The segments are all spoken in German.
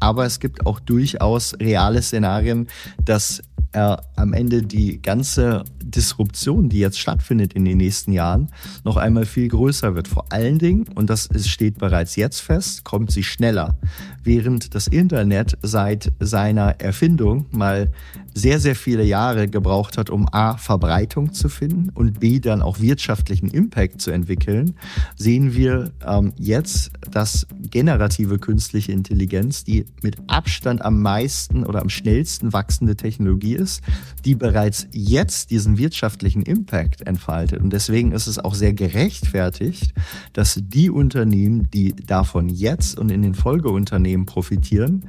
Aber es gibt auch durchaus reale Szenarien, dass er am Ende die ganze Disruption, die jetzt stattfindet in den nächsten Jahren, noch einmal viel größer wird. Vor allen Dingen, und das steht bereits jetzt fest, kommt sie schneller. Während das Internet seit seiner Erfindung mal sehr, sehr viele Jahre gebraucht hat, um A, Verbreitung zu finden und B, dann auch wirtschaftlichen Impact zu entwickeln, sehen wir ähm, jetzt, dass generative künstliche Intelligenz die mit Abstand am meisten oder am schnellsten wachsende Technologie ist, die bereits jetzt diesen wirtschaftlichen Impact entfaltet. Und deswegen ist es auch sehr gerechtfertigt, dass die Unternehmen, die davon jetzt und in den Folgeunternehmen profitieren,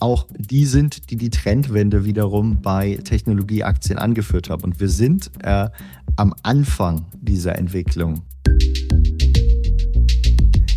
auch die sind, die die Trendwende wiederum bei Technologieaktien angeführt haben. Und wir sind äh, am Anfang dieser Entwicklung.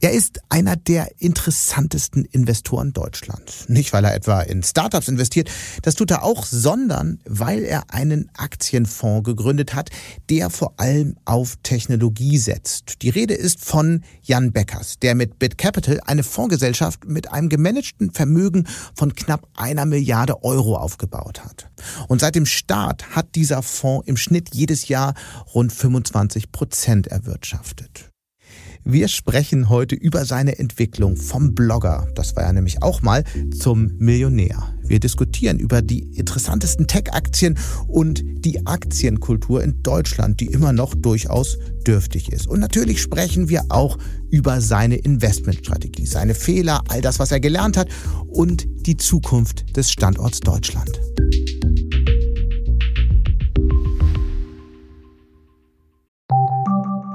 Er ist einer der interessantesten Investoren Deutschlands. Nicht, weil er etwa in Startups investiert, das tut er auch, sondern weil er einen Aktienfonds gegründet hat, der vor allem auf Technologie setzt. Die Rede ist von Jan Beckers, der mit BitCapital eine Fondsgesellschaft mit einem gemanagten Vermögen von knapp einer Milliarde Euro aufgebaut hat. Und seit dem Start hat dieser Fonds im Schnitt jedes Jahr rund 25 Prozent erwirtschaftet. Wir sprechen heute über seine Entwicklung vom Blogger, das war er nämlich auch mal, zum Millionär. Wir diskutieren über die interessantesten Tech-Aktien und die Aktienkultur in Deutschland, die immer noch durchaus dürftig ist. Und natürlich sprechen wir auch über seine Investmentstrategie, seine Fehler, all das, was er gelernt hat und die Zukunft des Standorts Deutschland.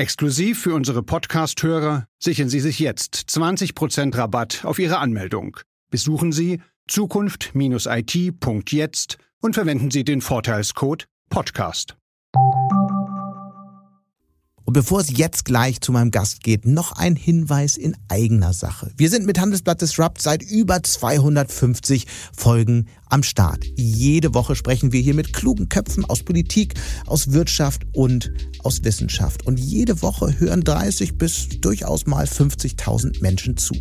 Exklusiv für unsere Podcast-Hörer sichern Sie sich jetzt 20% Rabatt auf Ihre Anmeldung. Besuchen Sie zukunft-it.jetzt und verwenden Sie den Vorteilscode Podcast. Und bevor es jetzt gleich zu meinem Gast geht, noch ein Hinweis in eigener Sache. Wir sind mit Handelsblatt Disrupt seit über 250 Folgen am Start. Jede Woche sprechen wir hier mit klugen Köpfen aus Politik, aus Wirtschaft und aus Wissenschaft. Und jede Woche hören 30 bis durchaus mal 50.000 Menschen zu.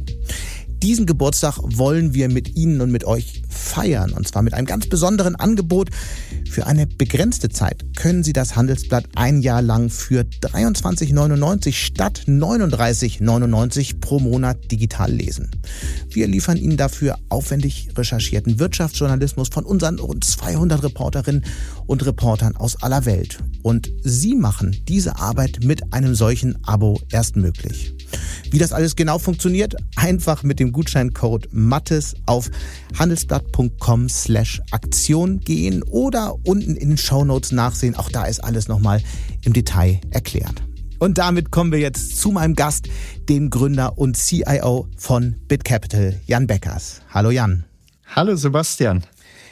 Diesen Geburtstag wollen wir mit Ihnen und mit euch feiern. Und zwar mit einem ganz besonderen Angebot. Für eine begrenzte Zeit können Sie das Handelsblatt ein Jahr lang für 23,99 statt 39,99 pro Monat digital lesen. Wir liefern Ihnen dafür aufwendig recherchierten Wirtschaftsjournalismus von unseren rund 200 Reporterinnen und Reportern aus aller Welt. Und Sie machen diese Arbeit mit einem solchen Abo erst möglich. Wie das alles genau funktioniert, einfach mit dem Gutscheincode MATTES auf handelsblatt.com slash Aktion gehen oder unten in den Shownotes nachsehen. Auch da ist alles nochmal im Detail erklärt. Und damit kommen wir jetzt zu meinem Gast, dem Gründer und CIO von BitCapital, Jan Beckers. Hallo Jan. Hallo Sebastian.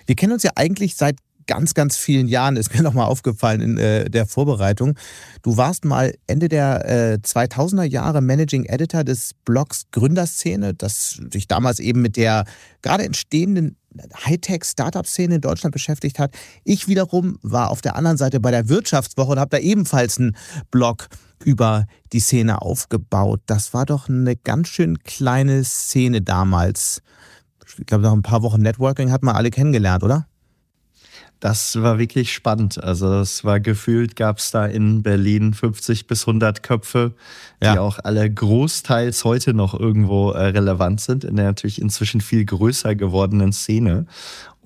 Wir kennen uns ja eigentlich seit ganz, ganz vielen Jahren ist mir nochmal aufgefallen in äh, der Vorbereitung. Du warst mal Ende der äh, 2000er Jahre Managing Editor des Blogs Gründerszene, das sich damals eben mit der gerade entstehenden Hightech-Startup-Szene in Deutschland beschäftigt hat. Ich wiederum war auf der anderen Seite bei der Wirtschaftswoche und habe da ebenfalls einen Blog über die Szene aufgebaut. Das war doch eine ganz schön kleine Szene damals. Ich glaube, nach ein paar Wochen Networking hat man alle kennengelernt, oder? Das war wirklich spannend. Also es war gefühlt, gab es da in Berlin 50 bis 100 Köpfe, die ja. auch alle großteils heute noch irgendwo äh, relevant sind, in der natürlich inzwischen viel größer gewordenen Szene.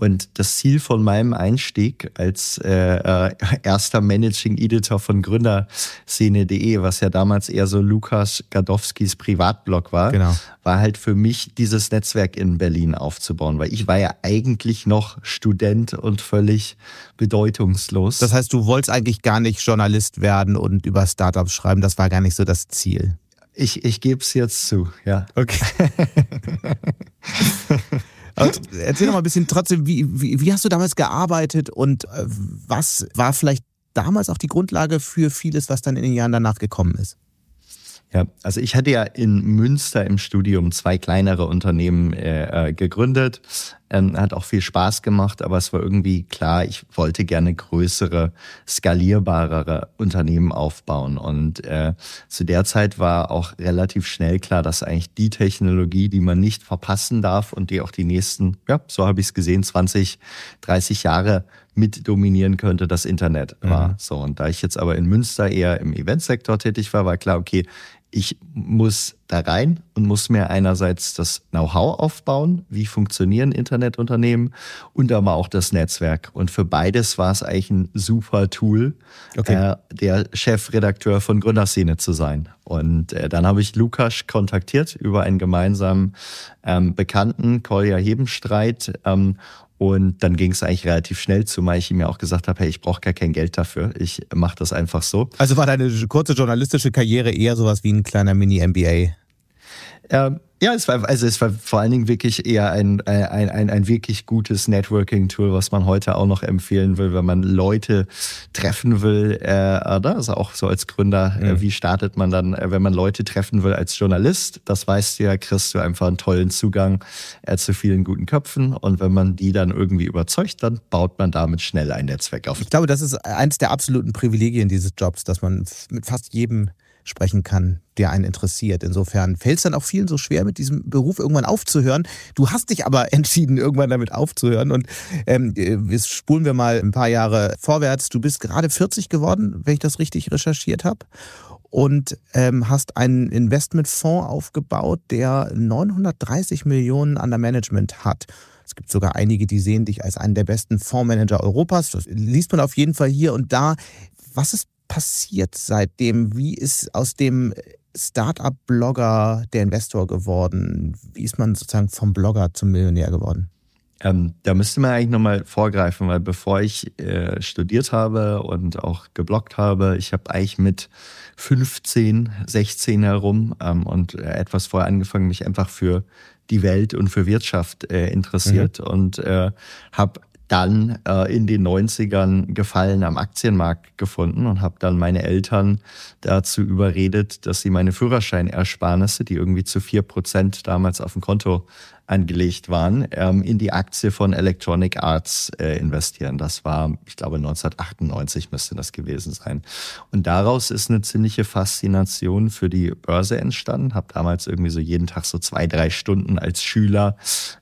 Und das Ziel von meinem Einstieg als äh, äh, erster Managing Editor von Gründerszene.de, was ja damals eher so Lukas Gadowskis Privatblog war, genau. war halt für mich dieses Netzwerk in Berlin aufzubauen, weil ich war ja eigentlich noch Student und völlig bedeutungslos. Das heißt, du wolltest eigentlich gar nicht Journalist werden und über Startups schreiben, das war gar nicht so das Ziel. Ich, ich gebe es jetzt zu, ja. Okay. Also, erzähl doch mal ein bisschen trotzdem, wie, wie, wie hast du damals gearbeitet und äh, was war vielleicht damals auch die Grundlage für vieles, was dann in den Jahren danach gekommen ist? Ja, also ich hatte ja in Münster im Studium zwei kleinere Unternehmen äh, äh, gegründet. Ähm, hat auch viel Spaß gemacht, aber es war irgendwie klar, ich wollte gerne größere, skalierbarere Unternehmen aufbauen. Und äh, zu der Zeit war auch relativ schnell klar, dass eigentlich die Technologie, die man nicht verpassen darf und die auch die nächsten, ja, so habe ich es gesehen, 20, 30 Jahre mit dominieren könnte, das Internet war. Mhm. So, und da ich jetzt aber in Münster eher im Eventsektor tätig war, war klar, okay, ich muss da rein und muss mir einerseits das Know-how aufbauen, wie funktionieren Internetunternehmen und aber auch das Netzwerk. Und für beides war es eigentlich ein super Tool, okay. äh, der Chefredakteur von Gründerszene zu sein. Und äh, dann habe ich Lukas kontaktiert über einen gemeinsamen ähm, Bekannten, Kolja Hebenstreit, ähm, und dann ging es eigentlich relativ schnell, zumal ich ihm ja auch gesagt habe, hey, ich brauche gar kein Geld dafür. Ich mache das einfach so. Also war deine kurze journalistische Karriere eher sowas wie ein kleiner Mini-MBA? Ähm, ja, es war, also es war vor allen Dingen wirklich eher ein, ein, ein, ein wirklich gutes Networking-Tool, was man heute auch noch empfehlen will, wenn man Leute treffen will. Äh, also auch so als Gründer, äh, mhm. wie startet man dann, äh, wenn man Leute treffen will als Journalist? Das weißt du ja, kriegst du einfach einen tollen Zugang äh, zu vielen guten Köpfen. Und wenn man die dann irgendwie überzeugt, dann baut man damit schnell ein Netzwerk auf. Ich glaube, das ist eines der absoluten Privilegien dieses Jobs, dass man mit fast jedem sprechen kann, der einen interessiert. Insofern fällt es dann auch vielen so schwer, mit diesem Beruf irgendwann aufzuhören. Du hast dich aber entschieden, irgendwann damit aufzuhören. Und ähm, jetzt spulen wir mal ein paar Jahre vorwärts. Du bist gerade 40 geworden, wenn ich das richtig recherchiert habe. Und ähm, hast einen Investmentfonds aufgebaut, der 930 Millionen an der Management hat. Es gibt sogar einige, die sehen dich als einen der besten Fondsmanager Europas. Das liest man auf jeden Fall hier und da. Was ist passiert seitdem? Wie ist aus dem Startup-Blogger der Investor geworden? Wie ist man sozusagen vom Blogger zum Millionär geworden? Ähm, da müsste man eigentlich nochmal vorgreifen, weil bevor ich äh, studiert habe und auch gebloggt habe, ich habe eigentlich mit 15, 16 herum ähm, und äh, etwas vorher angefangen, mich einfach für die Welt und für Wirtschaft äh, interessiert mhm. und äh, habe dann äh, in den 90ern Gefallen am Aktienmarkt gefunden und habe dann meine Eltern dazu überredet, dass sie meine Führerscheinersparnisse, die irgendwie zu vier Prozent damals auf dem Konto angelegt waren, ähm, in die Aktie von Electronic Arts äh, investieren. Das war, ich glaube, 1998 müsste das gewesen sein. Und daraus ist eine ziemliche Faszination für die Börse entstanden. Habe damals irgendwie so jeden Tag so zwei, drei Stunden als Schüler,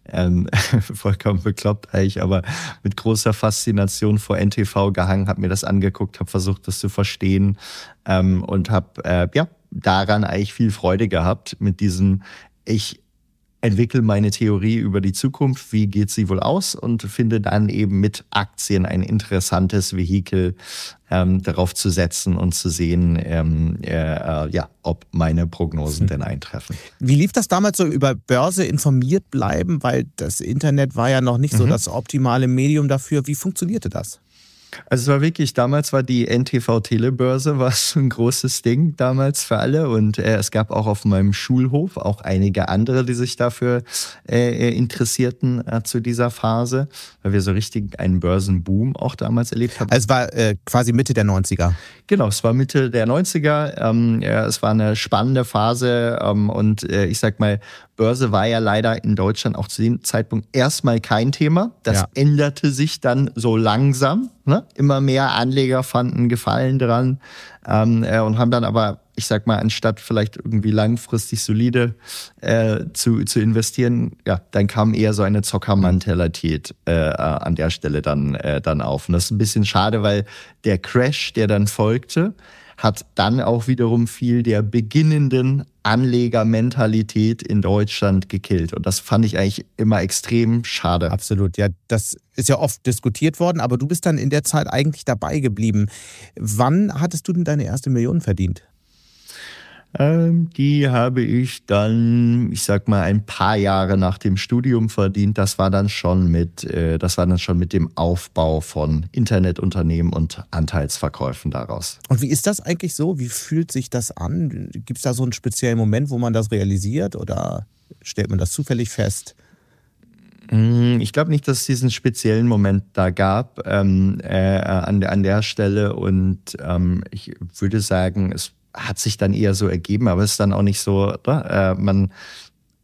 ähm, vollkommen bekloppt eigentlich, aber mit großer Faszination vor NTV gehangen, habe mir das angeguckt, habe versucht, das zu verstehen ähm, und habe äh, ja daran eigentlich viel Freude gehabt mit diesem ich entwickle meine Theorie über die Zukunft, wie geht sie wohl aus und finde dann eben mit Aktien ein interessantes Vehikel ähm, darauf zu setzen und zu sehen, ähm, äh, äh, ja, ob meine Prognosen hm. denn eintreffen. Wie lief das damals so über Börse informiert bleiben, weil das Internet war ja noch nicht so mhm. das optimale Medium dafür. Wie funktionierte das? Also es war wirklich, damals war die NTV Telebörse was ein großes Ding damals für alle und äh, es gab auch auf meinem Schulhof auch einige andere, die sich dafür äh, interessierten äh, zu dieser Phase, weil wir so richtig einen Börsenboom auch damals erlebt haben. Also es war äh, quasi Mitte der 90er. Genau, es war Mitte der 90er. Ähm, ja, es war eine spannende Phase ähm, und äh, ich sag mal, Börse war ja leider in Deutschland auch zu dem Zeitpunkt erstmal kein Thema. Das ja. änderte sich dann so langsam. Ne? Immer mehr Anleger fanden Gefallen dran ähm, äh, und haben dann aber, ich sag mal, anstatt vielleicht irgendwie langfristig solide äh, zu, zu investieren, ja, dann kam eher so eine Zockermentalität äh, äh, an der Stelle dann, äh, dann auf. Und das ist ein bisschen schade, weil der Crash, der dann folgte, hat dann auch wiederum viel der beginnenden Anlegermentalität in Deutschland gekillt. Und das fand ich eigentlich immer extrem schade. Absolut, ja. Das ist ja oft diskutiert worden, aber du bist dann in der Zeit eigentlich dabei geblieben. Wann hattest du denn deine erste Million verdient? Ähm, die habe ich dann, ich sag mal, ein paar Jahre nach dem Studium verdient. Das war dann schon mit, äh, das war dann schon mit dem Aufbau von Internetunternehmen und Anteilsverkäufen daraus. Und wie ist das eigentlich so? Wie fühlt sich das an? Gibt es da so einen speziellen Moment, wo man das realisiert oder stellt man das zufällig fest? Mm, ich glaube nicht, dass es diesen speziellen Moment da gab ähm, äh, an, der, an der Stelle und ähm, ich würde sagen, es hat sich dann eher so ergeben, aber es ist dann auch nicht so, ne? äh, man,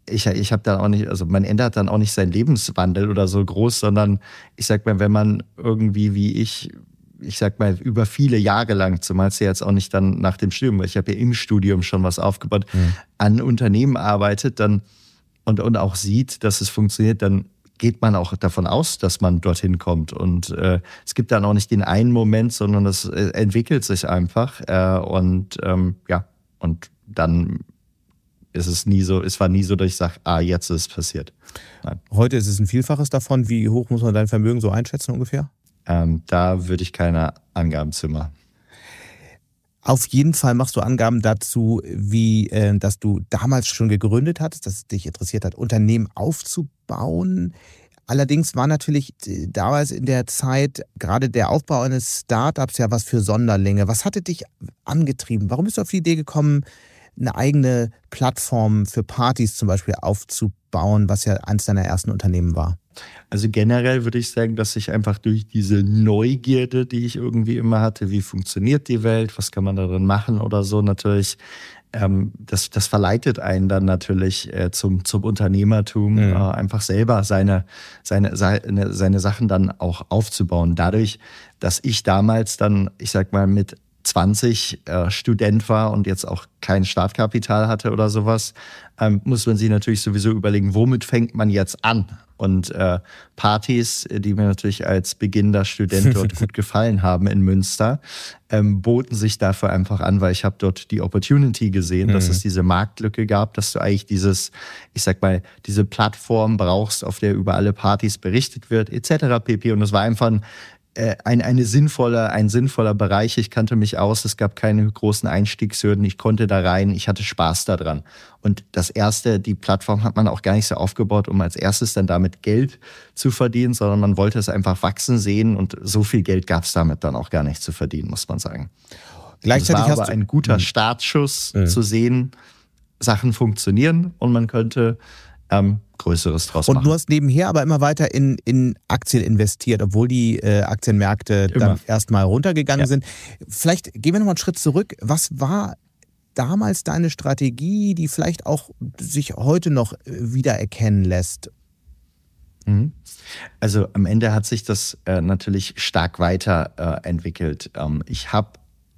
ich, ich habe dann auch nicht, also man ändert dann auch nicht seinen Lebenswandel oder so groß, sondern ich sag mal, wenn man irgendwie wie ich, ich sag mal, über viele Jahre lang, zumal es ja jetzt auch nicht dann nach dem Studium, weil ich habe ja im Studium schon was aufgebaut, mhm. an Unternehmen arbeitet, dann und, und auch sieht, dass es funktioniert, dann geht man auch davon aus, dass man dorthin kommt. Und äh, es gibt dann auch nicht den einen Moment, sondern es äh, entwickelt sich einfach. Äh, und ähm, ja, und dann ist es nie so, es war nie so, dass ich sage, ah, jetzt ist es passiert. Nein. Heute ist es ein Vielfaches davon. Wie hoch muss man dein Vermögen so einschätzen ungefähr? Ähm, da würde ich keine Angaben zu machen. Auf jeden Fall machst du Angaben dazu, wie äh, dass du damals schon gegründet hattest, dass es dich interessiert hat, Unternehmen aufzubauen. Allerdings war natürlich äh, damals in der Zeit gerade der Aufbau eines Startups ja was für Sonderlinge. Was hatte dich angetrieben? Warum bist du auf die Idee gekommen, eine eigene Plattform für Partys zum Beispiel aufzubauen, was ja eines deiner ersten Unternehmen war? Also generell würde ich sagen, dass ich einfach durch diese Neugierde, die ich irgendwie immer hatte, wie funktioniert die Welt, was kann man darin machen oder so, natürlich, ähm, das, das verleitet einen dann natürlich äh, zum, zum Unternehmertum, mhm. äh, einfach selber seine, seine, seine, seine Sachen dann auch aufzubauen. Dadurch, dass ich damals dann, ich sag mal, mit 20 äh, Student war und jetzt auch kein Startkapital hatte oder sowas, ähm, muss man sich natürlich sowieso überlegen, womit fängt man jetzt an? Und äh, Partys, die mir natürlich als beginnender Student dort gut gefallen haben in Münster, ähm, boten sich dafür einfach an, weil ich habe dort die Opportunity gesehen, mhm. dass es diese Marktlücke gab, dass du eigentlich dieses, ich sag mal, diese Plattform brauchst, auf der über alle Partys berichtet wird, etc. pp. Und es war einfach ein ein, eine sinnvolle, ein sinnvoller Bereich. Ich kannte mich aus, es gab keine großen Einstiegshürden, ich konnte da rein, ich hatte Spaß daran. Und das erste, die Plattform hat man auch gar nicht so aufgebaut, um als erstes dann damit Geld zu verdienen, sondern man wollte es einfach wachsen sehen und so viel Geld gab es damit dann auch gar nicht zu verdienen, muss man sagen. Gleichzeitig es war aber ein guter hm. Startschuss mhm. zu sehen, Sachen funktionieren und man könnte ähm, Größeres draus machen. Und du hast nebenher aber immer weiter in, in Aktien investiert, obwohl die äh, Aktienmärkte immer. dann erstmal runtergegangen ja. sind. Vielleicht gehen wir nochmal einen Schritt zurück. Was war damals deine Strategie, die vielleicht auch sich heute noch äh, wiedererkennen lässt? Mhm. Also am Ende hat sich das äh, natürlich stark weiterentwickelt. Äh, ähm, ich habe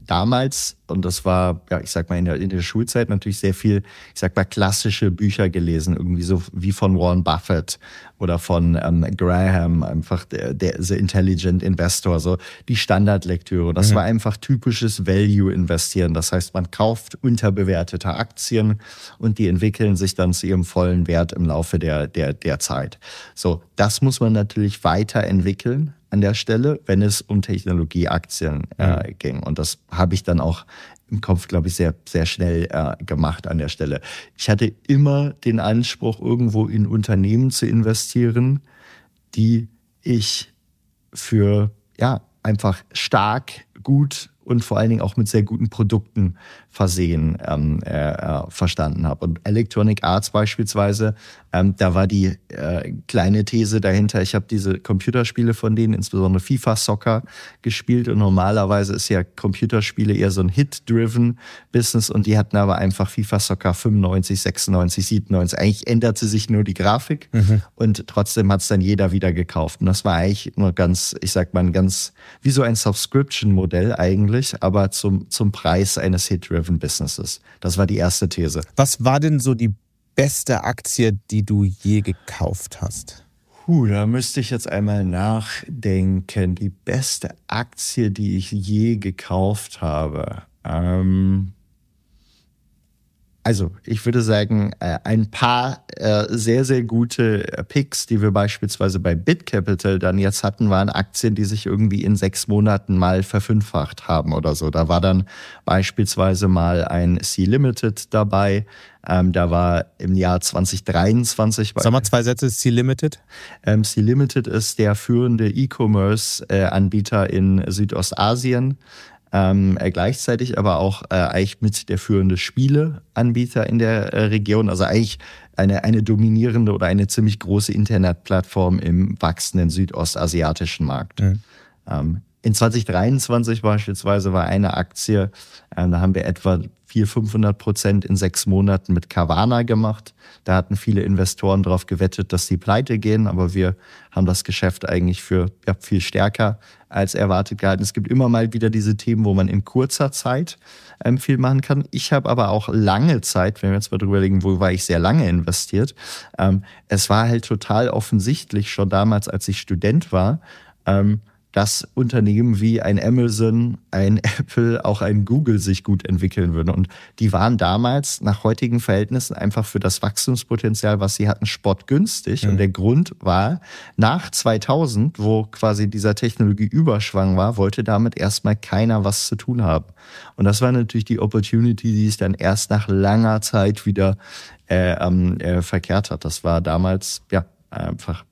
damals, und das war, ja, ich sag mal, in der, in der Schulzeit natürlich sehr viel, ich sag mal, klassische Bücher gelesen, irgendwie so wie von Warren Buffett oder von ähm, Graham, einfach der, der The Intelligent Investor, so die Standardlektüre. Das mhm. war einfach typisches Value-Investieren. Das heißt, man kauft unterbewertete Aktien und die entwickeln sich dann zu ihrem vollen Wert im Laufe der, der, der Zeit. So, das muss man natürlich weiterentwickeln an der Stelle, wenn es um Technologieaktien äh, mhm. ging. Und das habe ich dann auch im Kopf, glaube ich, sehr, sehr schnell äh, gemacht an der Stelle. Ich hatte immer den Anspruch, irgendwo in Unternehmen zu investieren, die ich für ja einfach stark, gut und vor allen Dingen auch mit sehr guten Produkten versehen ähm, äh, äh, verstanden habe. Und Electronic Arts beispielsweise, ähm, da war die äh, kleine These dahinter, ich habe diese Computerspiele von denen, insbesondere FIFA Soccer, gespielt und normalerweise ist ja Computerspiele eher so ein Hit-driven Business und die hatten aber einfach FIFA Soccer 95, 96, 97. Eigentlich änderte sich nur die Grafik mhm. und trotzdem hat es dann jeder wieder gekauft. Und das war eigentlich nur ganz, ich sag mal, ganz wie so ein Subscription-Modell eigentlich, aber zum, zum Preis eines Hit-driven Driven Businesses. Das war die erste These. Was war denn so die beste Aktie, die du je gekauft hast? Puh, da müsste ich jetzt einmal nachdenken. Die beste Aktie, die ich je gekauft habe. Ähm, also ich würde sagen, äh, ein paar äh, sehr, sehr gute äh, Picks, die wir beispielsweise bei BitCapital dann jetzt hatten, waren Aktien, die sich irgendwie in sechs Monaten mal verfünffacht haben oder so. Da war dann beispielsweise mal ein C-Limited dabei. Ähm, da war im Jahr 2023. Sag mal zwei Sätze, C-Limited. Ähm, C-Limited ist der führende E-Commerce-Anbieter in Südostasien ähm, äh, gleichzeitig aber auch äh, eigentlich mit der führende Spieleanbieter in der äh, Region, also eigentlich eine, eine dominierende oder eine ziemlich große Internetplattform im wachsenden südostasiatischen Markt. Mhm. Ähm, in 2023 beispielsweise war eine Aktie, ähm, da haben wir etwa 400, 500 Prozent in sechs Monaten mit Carvana gemacht. Da hatten viele Investoren darauf gewettet, dass sie pleite gehen, aber wir haben das Geschäft eigentlich für ja, viel stärker als erwartet gehalten. Es gibt immer mal wieder diese Themen, wo man in kurzer Zeit ähm, viel machen kann. Ich habe aber auch lange Zeit, wenn wir jetzt mal drüber legen, wo war ich sehr lange investiert. Ähm, es war halt total offensichtlich schon damals, als ich Student war, ähm, dass Unternehmen wie ein Amazon, ein Apple, auch ein Google sich gut entwickeln würden. Und die waren damals nach heutigen Verhältnissen einfach für das Wachstumspotenzial, was sie hatten, spottgünstig. Mhm. Und der Grund war, nach 2000, wo quasi dieser Technologieüberschwang war, wollte damit erstmal keiner was zu tun haben. Und das war natürlich die Opportunity, die sich dann erst nach langer Zeit wieder äh, äh, verkehrt hat. Das war damals ja einfach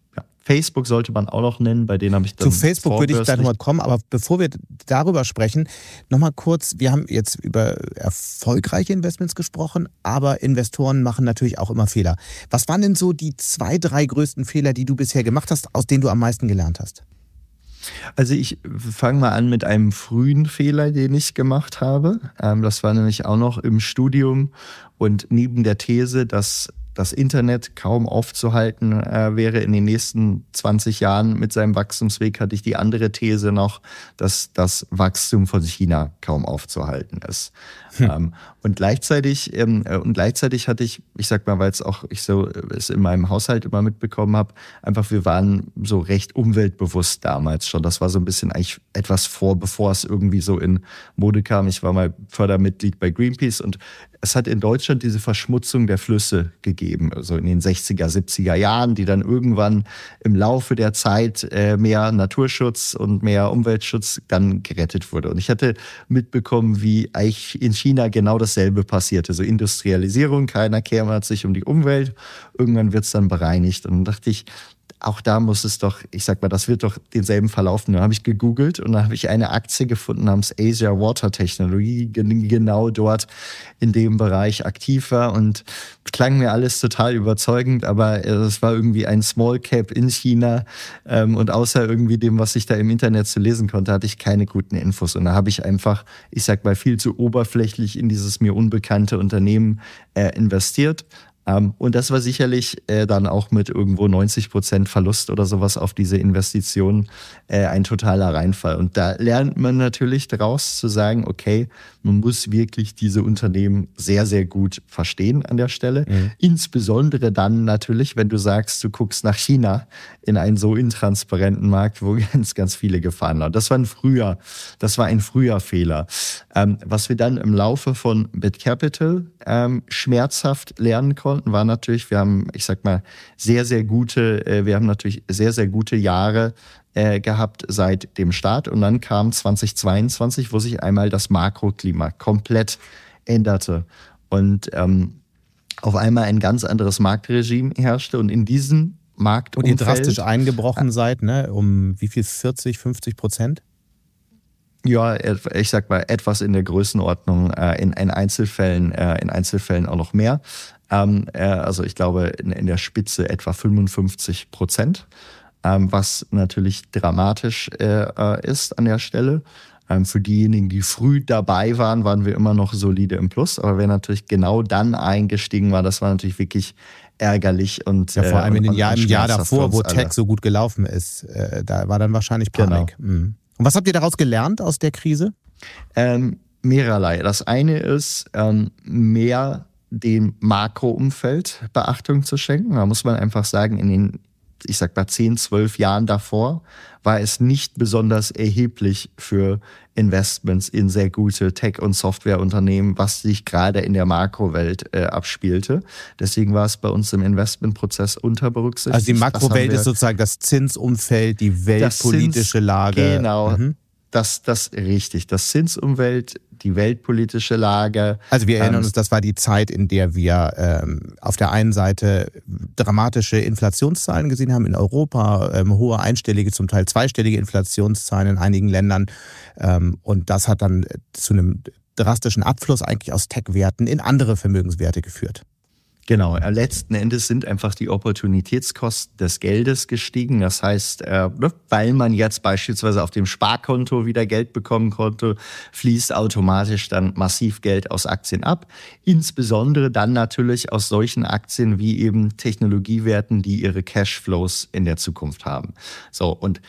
Facebook sollte man auch noch nennen, bei denen habe ich dann. Zu Facebook würde ich gleich nochmal kommen, aber bevor wir darüber sprechen, nochmal kurz, wir haben jetzt über erfolgreiche Investments gesprochen, aber Investoren machen natürlich auch immer Fehler. Was waren denn so die zwei, drei größten Fehler, die du bisher gemacht hast, aus denen du am meisten gelernt hast? Also ich fange mal an mit einem frühen Fehler, den ich gemacht habe. Ähm, das war nämlich auch noch im Studium und neben der These, dass das Internet kaum aufzuhalten äh, wäre in den nächsten 20 Jahren mit seinem Wachstumsweg, hatte ich die andere These noch, dass das Wachstum von China kaum aufzuhalten ist. Hm. Ähm, und gleichzeitig ähm, äh, und gleichzeitig hatte ich, ich sag mal, weil es auch ich so äh, es in meinem Haushalt immer mitbekommen habe, einfach wir waren so recht umweltbewusst damals schon. Das war so ein bisschen eigentlich etwas vor, bevor es irgendwie so in Mode kam. Ich war mal Fördermitglied bei Greenpeace und es hat in Deutschland diese Verschmutzung der Flüsse gegeben, also in den 60er, 70er Jahren, die dann irgendwann im Laufe der Zeit äh, mehr Naturschutz und mehr Umweltschutz dann gerettet wurde. Und ich hatte mitbekommen, wie eigentlich in China genau dasselbe passierte. So Industrialisierung, keiner kümmert sich um die Umwelt. Irgendwann wird es dann bereinigt. Und dann dachte ich, auch da muss es doch, ich sag mal, das wird doch denselben verlaufen. Dann habe ich gegoogelt und dann habe ich eine Aktie gefunden namens Asia Water Technology, genau dort in dem Bereich aktiv war. Und klang mir alles total überzeugend, aber es war irgendwie ein Small Cap in China ähm, und außer irgendwie dem, was ich da im Internet zu lesen konnte, hatte ich keine guten Infos. Und da habe ich einfach, ich sag mal, viel zu oberflächlich in dieses mir unbekannte Unternehmen äh, investiert und das war sicherlich äh, dann auch mit irgendwo 90 Prozent Verlust oder sowas auf diese Investition äh, ein totaler Reinfall. Und da lernt man natürlich daraus zu sagen, okay, man muss wirklich diese Unternehmen sehr, sehr gut verstehen an der Stelle. Mhm. Insbesondere dann natürlich, wenn du sagst, du guckst nach China in einen so intransparenten Markt, wo ganz, ganz viele Gefahren waren. Das war ein früher, das war ein früher Fehler. Ähm, was wir dann im Laufe von BitCapital ähm, schmerzhaft lernen konnten, war natürlich, wir haben, ich sag mal, sehr, sehr gute, äh, wir haben natürlich sehr, sehr gute Jahre äh, gehabt seit dem Start. Und dann kam 2022, wo sich einmal das Makroklima komplett änderte. Und ähm, auf einmal ein ganz anderes Marktregime herrschte. Und in diesem Markt Und ihr drastisch eingebrochen seid, ne? Um wie viel? 40, 50 Prozent? Ja, ich sag mal, etwas in der Größenordnung, äh, in, in Einzelfällen, äh, in Einzelfällen auch noch mehr. Ähm, äh, also ich glaube in, der Spitze etwa 55 Prozent, was natürlich dramatisch äh, äh, ist an der Stelle. Ähm, für diejenigen, die früh dabei waren, waren wir immer noch solide im Plus. Aber wer natürlich genau dann eingestiegen war, das war natürlich wirklich ärgerlich und ja, vor allem in den Jahr, im Jahr davor, wo Tech so gut gelaufen ist, äh, da war dann wahrscheinlich Panik. Genau. Mhm. Und was habt ihr daraus gelernt aus der Krise? Ähm, mehrerlei. Das eine ist ähm, mehr dem Makroumfeld Beachtung zu schenken. Da muss man einfach sagen, in den ich sag mal, 10, 12 Jahren davor war es nicht besonders erheblich für Investments in sehr gute Tech- und Softwareunternehmen, was sich gerade in der Makrowelt äh, abspielte. Deswegen war es bei uns im Investmentprozess unterberücksichtigt. Also die Makrowelt ist sozusagen das Zinsumfeld, die weltpolitische Zins, Lage. Genau. Mhm. Das, das richtig. Das Zinsumwelt, die weltpolitische Lage. Also wir erinnern ähm, uns, das war die Zeit, in der wir ähm, auf der einen Seite dramatische Inflationszahlen gesehen haben in Europa, ähm, hohe einstellige, zum Teil zweistellige Inflationszahlen in einigen Ländern. Ähm, und das hat dann zu einem drastischen Abfluss eigentlich aus Tech-Werten in andere Vermögenswerte geführt. Genau, äh, letzten Endes sind einfach die Opportunitätskosten des Geldes gestiegen. Das heißt, äh, ne, weil man jetzt beispielsweise auf dem Sparkonto wieder Geld bekommen konnte, fließt automatisch dann massiv Geld aus Aktien ab. Insbesondere dann natürlich aus solchen Aktien wie eben Technologiewerten, die ihre Cashflows in der Zukunft haben. So, und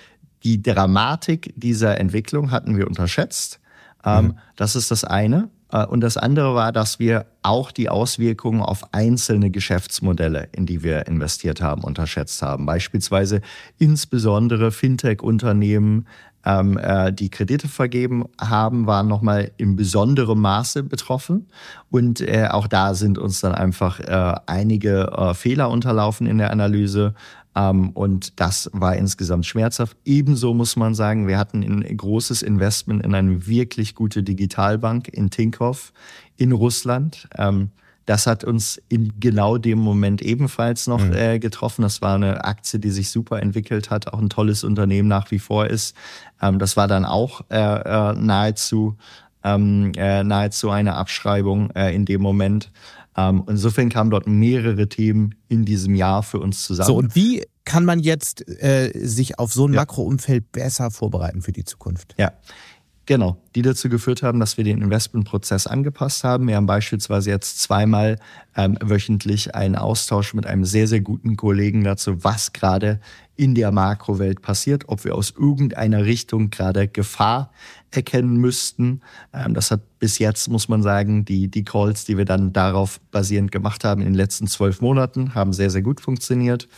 die Dramatik dieser Entwicklung hatten wir unterschätzt. Ähm, mhm. Das ist das eine. Äh, und das andere war, dass wir auch die Auswirkungen auf einzelne Geschäftsmodelle, in die wir investiert haben, unterschätzt haben. Beispielsweise insbesondere Fintech-Unternehmen, ähm, äh, die Kredite vergeben haben, waren nochmal in besonderem Maße betroffen. Und äh, auch da sind uns dann einfach einige Fehler unterlaufen in der Analyse. Ähm, und das war insgesamt schmerzhaft. Ebenso muss man sagen, wir hatten ein großes Investment in eine wirklich gute Digitalbank in Tinkoff in Russland. Ähm, das hat uns in genau dem Moment ebenfalls noch mhm. äh, getroffen. Das war eine Aktie, die sich super entwickelt hat, auch ein tolles Unternehmen nach wie vor ist. Ähm, das war dann auch äh, äh, nahezu nahezu eine Abschreibung in dem Moment. Ähm, insofern kamen dort mehrere Themen in diesem Jahr für uns zusammen. So, und wie kann man jetzt äh, sich auf so ein ja. Makroumfeld besser vorbereiten für die Zukunft? Ja, Genau, die dazu geführt haben, dass wir den Investmentprozess angepasst haben. Wir haben beispielsweise jetzt zweimal ähm, wöchentlich einen Austausch mit einem sehr, sehr guten Kollegen dazu, was gerade in der Makrowelt passiert, ob wir aus irgendeiner Richtung gerade Gefahr erkennen müssten. Ähm, das hat bis jetzt, muss man sagen, die, die Calls, die wir dann darauf basierend gemacht haben in den letzten zwölf Monaten, haben sehr, sehr gut funktioniert.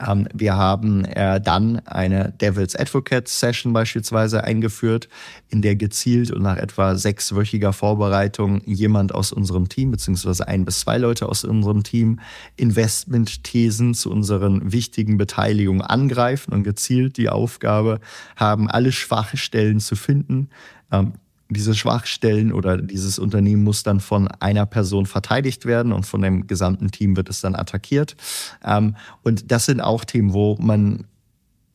Ähm, wir haben äh, dann eine Devil's Advocate Session beispielsweise eingeführt, in der gezielt und nach etwa sechswöchiger Vorbereitung jemand aus unserem Team, beziehungsweise ein bis zwei Leute aus unserem Team, Investmentthesen zu unseren wichtigen Beteiligungen angreifen und gezielt die Aufgabe haben, alle schwache Stellen zu finden, ähm, diese Schwachstellen oder dieses Unternehmen muss dann von einer Person verteidigt werden und von dem gesamten Team wird es dann attackiert. Ähm, und das sind auch Themen, wo man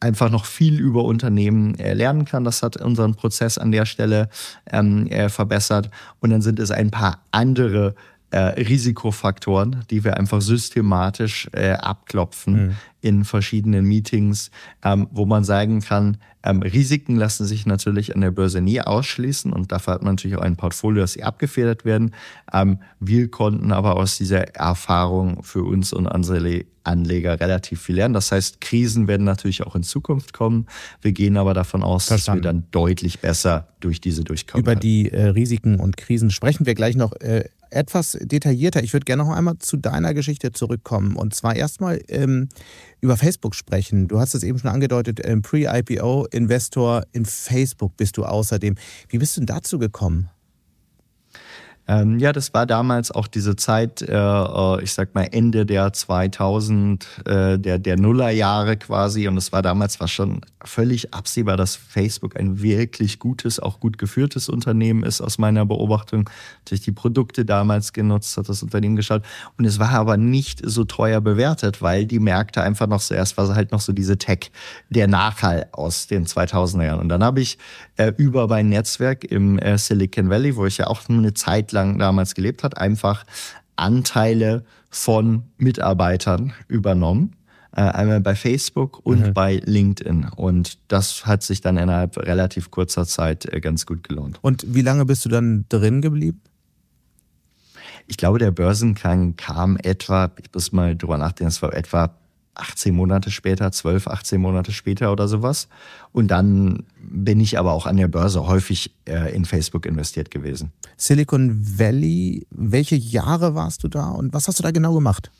einfach noch viel über Unternehmen äh, lernen kann. Das hat unseren Prozess an der Stelle ähm, äh, verbessert. Und dann sind es ein paar andere äh, Risikofaktoren, die wir einfach systematisch äh, abklopfen mhm. in verschiedenen Meetings, ähm, wo man sagen kann, ähm, Risiken lassen sich natürlich an der Börse nie ausschließen und dafür hat man natürlich auch ein Portfolio, dass sie abgefedert werden. Ähm, wir konnten aber aus dieser Erfahrung für uns und unsere Anleger relativ viel lernen. Das heißt, Krisen werden natürlich auch in Zukunft kommen. Wir gehen aber davon aus, Verstanden. dass wir dann deutlich besser durch diese durchkommen. Über die äh, Risiken und Krisen sprechen wir gleich noch äh, etwas detaillierter. Ich würde gerne noch einmal zu deiner Geschichte zurückkommen und zwar erstmal ähm, über Facebook sprechen. Du hast es eben schon angedeutet, ähm, Pre-IPO-Investor in Facebook bist du außerdem. Wie bist du denn dazu gekommen? Ähm, ja, das war damals auch diese Zeit, äh, äh ich sag mal Ende der 2000, äh, der, der Nullerjahre quasi. Und es war damals war schon völlig absehbar, dass Facebook ein wirklich gutes, auch gut geführtes Unternehmen ist, aus meiner Beobachtung. Natürlich die Produkte damals genutzt, hat das Unternehmen geschaut. Und es war aber nicht so teuer bewertet, weil die Märkte einfach noch so, erst war halt noch so diese Tech, der Nachhall aus den 2000er Jahren. Und dann habe ich äh, über mein Netzwerk im äh, Silicon Valley, wo ich ja auch eine Zeit lang damals gelebt hat, einfach Anteile von Mitarbeitern übernommen. Äh, einmal bei Facebook und mhm. bei LinkedIn. Und das hat sich dann innerhalb relativ kurzer Zeit äh, ganz gut gelohnt. Und wie lange bist du dann drin geblieben? Ich glaube, der Börsenklang kam etwa, ich muss mal drüber nachdenken, es war etwa 18 Monate später, 12, 18 Monate später oder sowas. Und dann bin ich aber auch an der Börse häufig äh, in Facebook investiert gewesen. Silicon Valley, welche Jahre warst du da und was hast du da genau gemacht?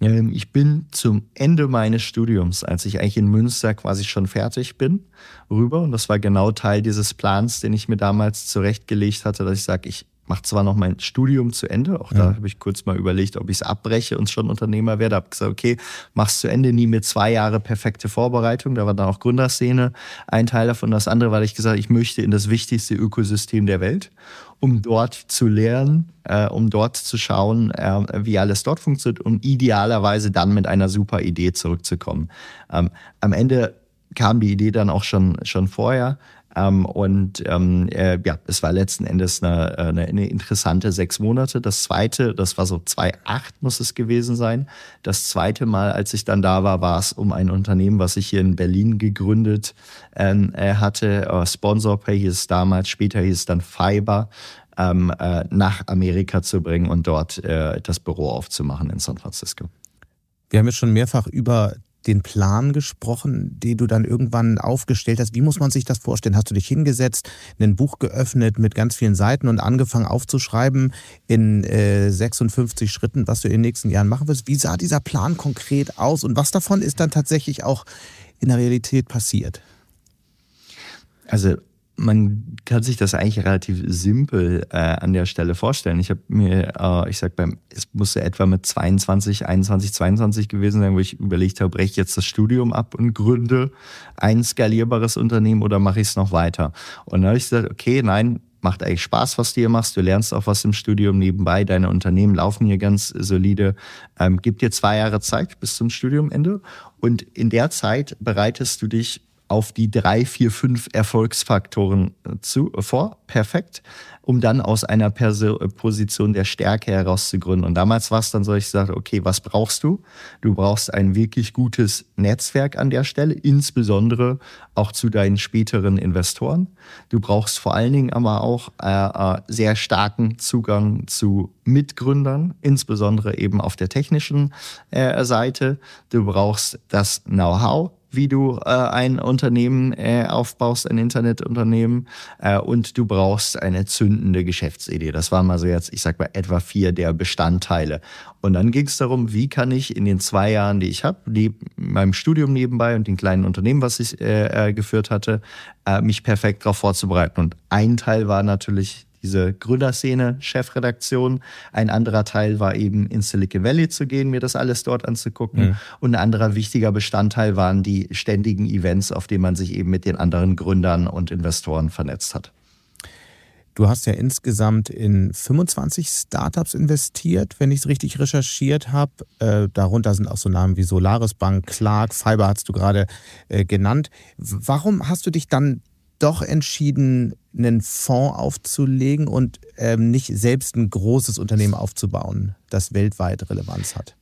Ähm, ich bin zum Ende meines Studiums, als ich eigentlich in Münster quasi schon fertig bin, rüber. Und das war genau Teil dieses Plans, den ich mir damals zurechtgelegt hatte, dass ich sage, ich mache zwar noch mein Studium zu Ende, auch ja. da habe ich kurz mal überlegt, ob ich es abbreche und schon Unternehmer werde. Habe gesagt, okay, mach's zu Ende, nie mit zwei Jahre perfekte Vorbereitung. Da war dann auch Gründerszene ein Teil davon. Das andere war, ich gesagt, ich möchte in das wichtigste Ökosystem der Welt, um dort zu lernen, äh, um dort zu schauen, äh, wie alles dort funktioniert und idealerweise dann mit einer super Idee zurückzukommen. Ähm, am Ende kam die Idee dann auch schon, schon vorher. Ähm, und ähm, äh, ja, es war letzten Endes eine, eine, eine, interessante sechs Monate. Das zweite, das war so 2008 muss es gewesen sein. Das zweite Mal, als ich dann da war, war es um ein Unternehmen, was ich hier in Berlin gegründet ähm, äh, hatte. Uh, SponsorPay hieß es damals, später hieß es dann Fiber. Ähm, äh, nach Amerika zu bringen und dort äh, das Büro aufzumachen in San Francisco. Wir haben jetzt schon mehrfach über den Plan gesprochen, den du dann irgendwann aufgestellt hast. Wie muss man sich das vorstellen? Hast du dich hingesetzt, ein Buch geöffnet mit ganz vielen Seiten und angefangen aufzuschreiben in äh, 56 Schritten, was du in den nächsten Jahren machen wirst? Wie sah dieser Plan konkret aus und was davon ist dann tatsächlich auch in der Realität passiert? Also man kann sich das eigentlich relativ simpel äh, an der Stelle vorstellen. Ich habe mir, äh, ich sag beim, es musste etwa mit 22, 21, 22 gewesen sein, wo ich überlegt habe, breche ich jetzt das Studium ab und gründe ein skalierbares Unternehmen oder mache ich es noch weiter? Und dann habe ich gesagt, okay, nein, macht eigentlich Spaß, was du hier machst. Du lernst auch was im Studium nebenbei. Deine Unternehmen laufen hier ganz solide. Ähm, gib dir zwei Jahre Zeit bis zum Studiumende. Und in der Zeit bereitest du dich auf die drei, vier, fünf Erfolgsfaktoren äh, zu, äh, vor. Perfekt. Um dann aus einer Perso äh, Position der Stärke heraus zu gründen. Und damals war es dann so, ich sagte, okay, was brauchst du? Du brauchst ein wirklich gutes Netzwerk an der Stelle, insbesondere auch zu deinen späteren Investoren. Du brauchst vor allen Dingen aber auch äh, sehr starken Zugang zu Mitgründern, insbesondere eben auf der technischen äh, Seite. Du brauchst das Know-how wie du äh, ein Unternehmen äh, aufbaust, ein Internetunternehmen äh, und du brauchst eine zündende Geschäftsidee. Das waren mal so jetzt, ich sag mal, etwa vier der Bestandteile. Und dann ging es darum, wie kann ich in den zwei Jahren, die ich habe, meinem Studium nebenbei und den kleinen Unternehmen, was ich äh, äh, geführt hatte, äh, mich perfekt darauf vorzubereiten. Und ein Teil war natürlich diese Gründerszene, Chefredaktion. Ein anderer Teil war eben in Silicon Valley zu gehen, mir das alles dort anzugucken. Mhm. Und ein anderer wichtiger Bestandteil waren die ständigen Events, auf denen man sich eben mit den anderen Gründern und Investoren vernetzt hat. Du hast ja insgesamt in 25 Startups investiert, wenn ich es richtig recherchiert habe. Äh, darunter sind auch so Namen wie Solaris Bank, Clark, Fiber hast du gerade äh, genannt. Warum hast du dich dann doch entschieden, einen Fonds aufzulegen und ähm, nicht selbst ein großes Unternehmen aufzubauen, das weltweit Relevanz hat?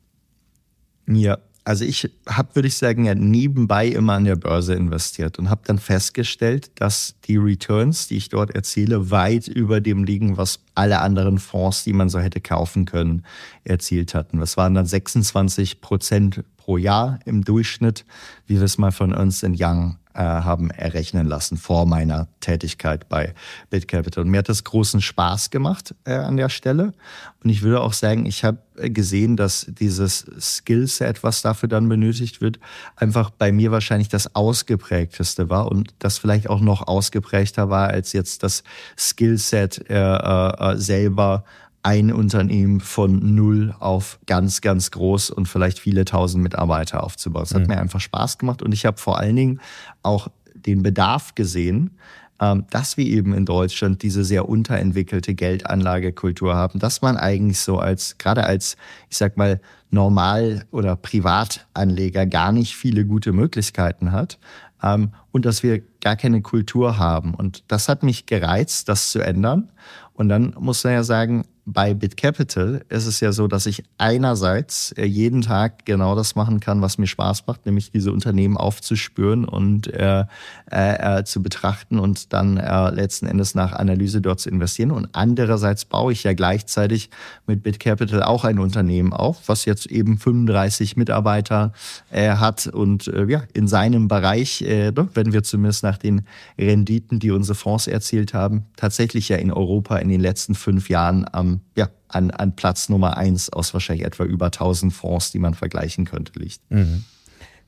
Ja, also ich habe, würde ich sagen, ja nebenbei immer an der Börse investiert und habe dann festgestellt, dass die Returns, die ich dort erziele, weit über dem liegen, was alle anderen Fonds, die man so hätte kaufen können, erzielt hatten. Das waren dann 26 Prozent pro Jahr im Durchschnitt, wie wir es mal von Ernst Young äh, haben errechnen lassen vor meiner Tätigkeit bei BitCapital. Und mir hat das großen Spaß gemacht äh, an der Stelle. Und ich würde auch sagen, ich habe gesehen, dass dieses Skillset, was dafür dann benötigt wird, einfach bei mir wahrscheinlich das ausgeprägteste war und das vielleicht auch noch ausgeprägter war als jetzt das Skillset äh, äh, selber ein Unternehmen von null auf ganz, ganz groß und vielleicht viele tausend Mitarbeiter aufzubauen. Es hat mhm. mir einfach Spaß gemacht und ich habe vor allen Dingen auch den Bedarf gesehen, ähm, dass wir eben in Deutschland diese sehr unterentwickelte Geldanlagekultur haben, dass man eigentlich so als, gerade als, ich sag mal, Normal- oder Privatanleger gar nicht viele gute Möglichkeiten hat ähm, und dass wir gar keine Kultur haben. Und das hat mich gereizt, das zu ändern. Und dann muss man ja sagen, bei BitCapital ist es ja so, dass ich einerseits äh, jeden Tag genau das machen kann, was mir Spaß macht, nämlich diese Unternehmen aufzuspüren und äh, äh, äh, zu betrachten und dann äh, letzten Endes nach Analyse dort zu investieren. Und andererseits baue ich ja gleichzeitig mit BitCapital auch ein Unternehmen auf, was jetzt eben 35 Mitarbeiter äh, hat und ja in seinem Bereich, wenn wir zumindest nach den Renditen, die unsere Fonds erzielt haben, tatsächlich ja in Europa in den letzten fünf Jahren am ähm, ja, an, an Platz Nummer eins aus wahrscheinlich etwa über 1000 Fonds, die man vergleichen könnte, liegt. Mhm.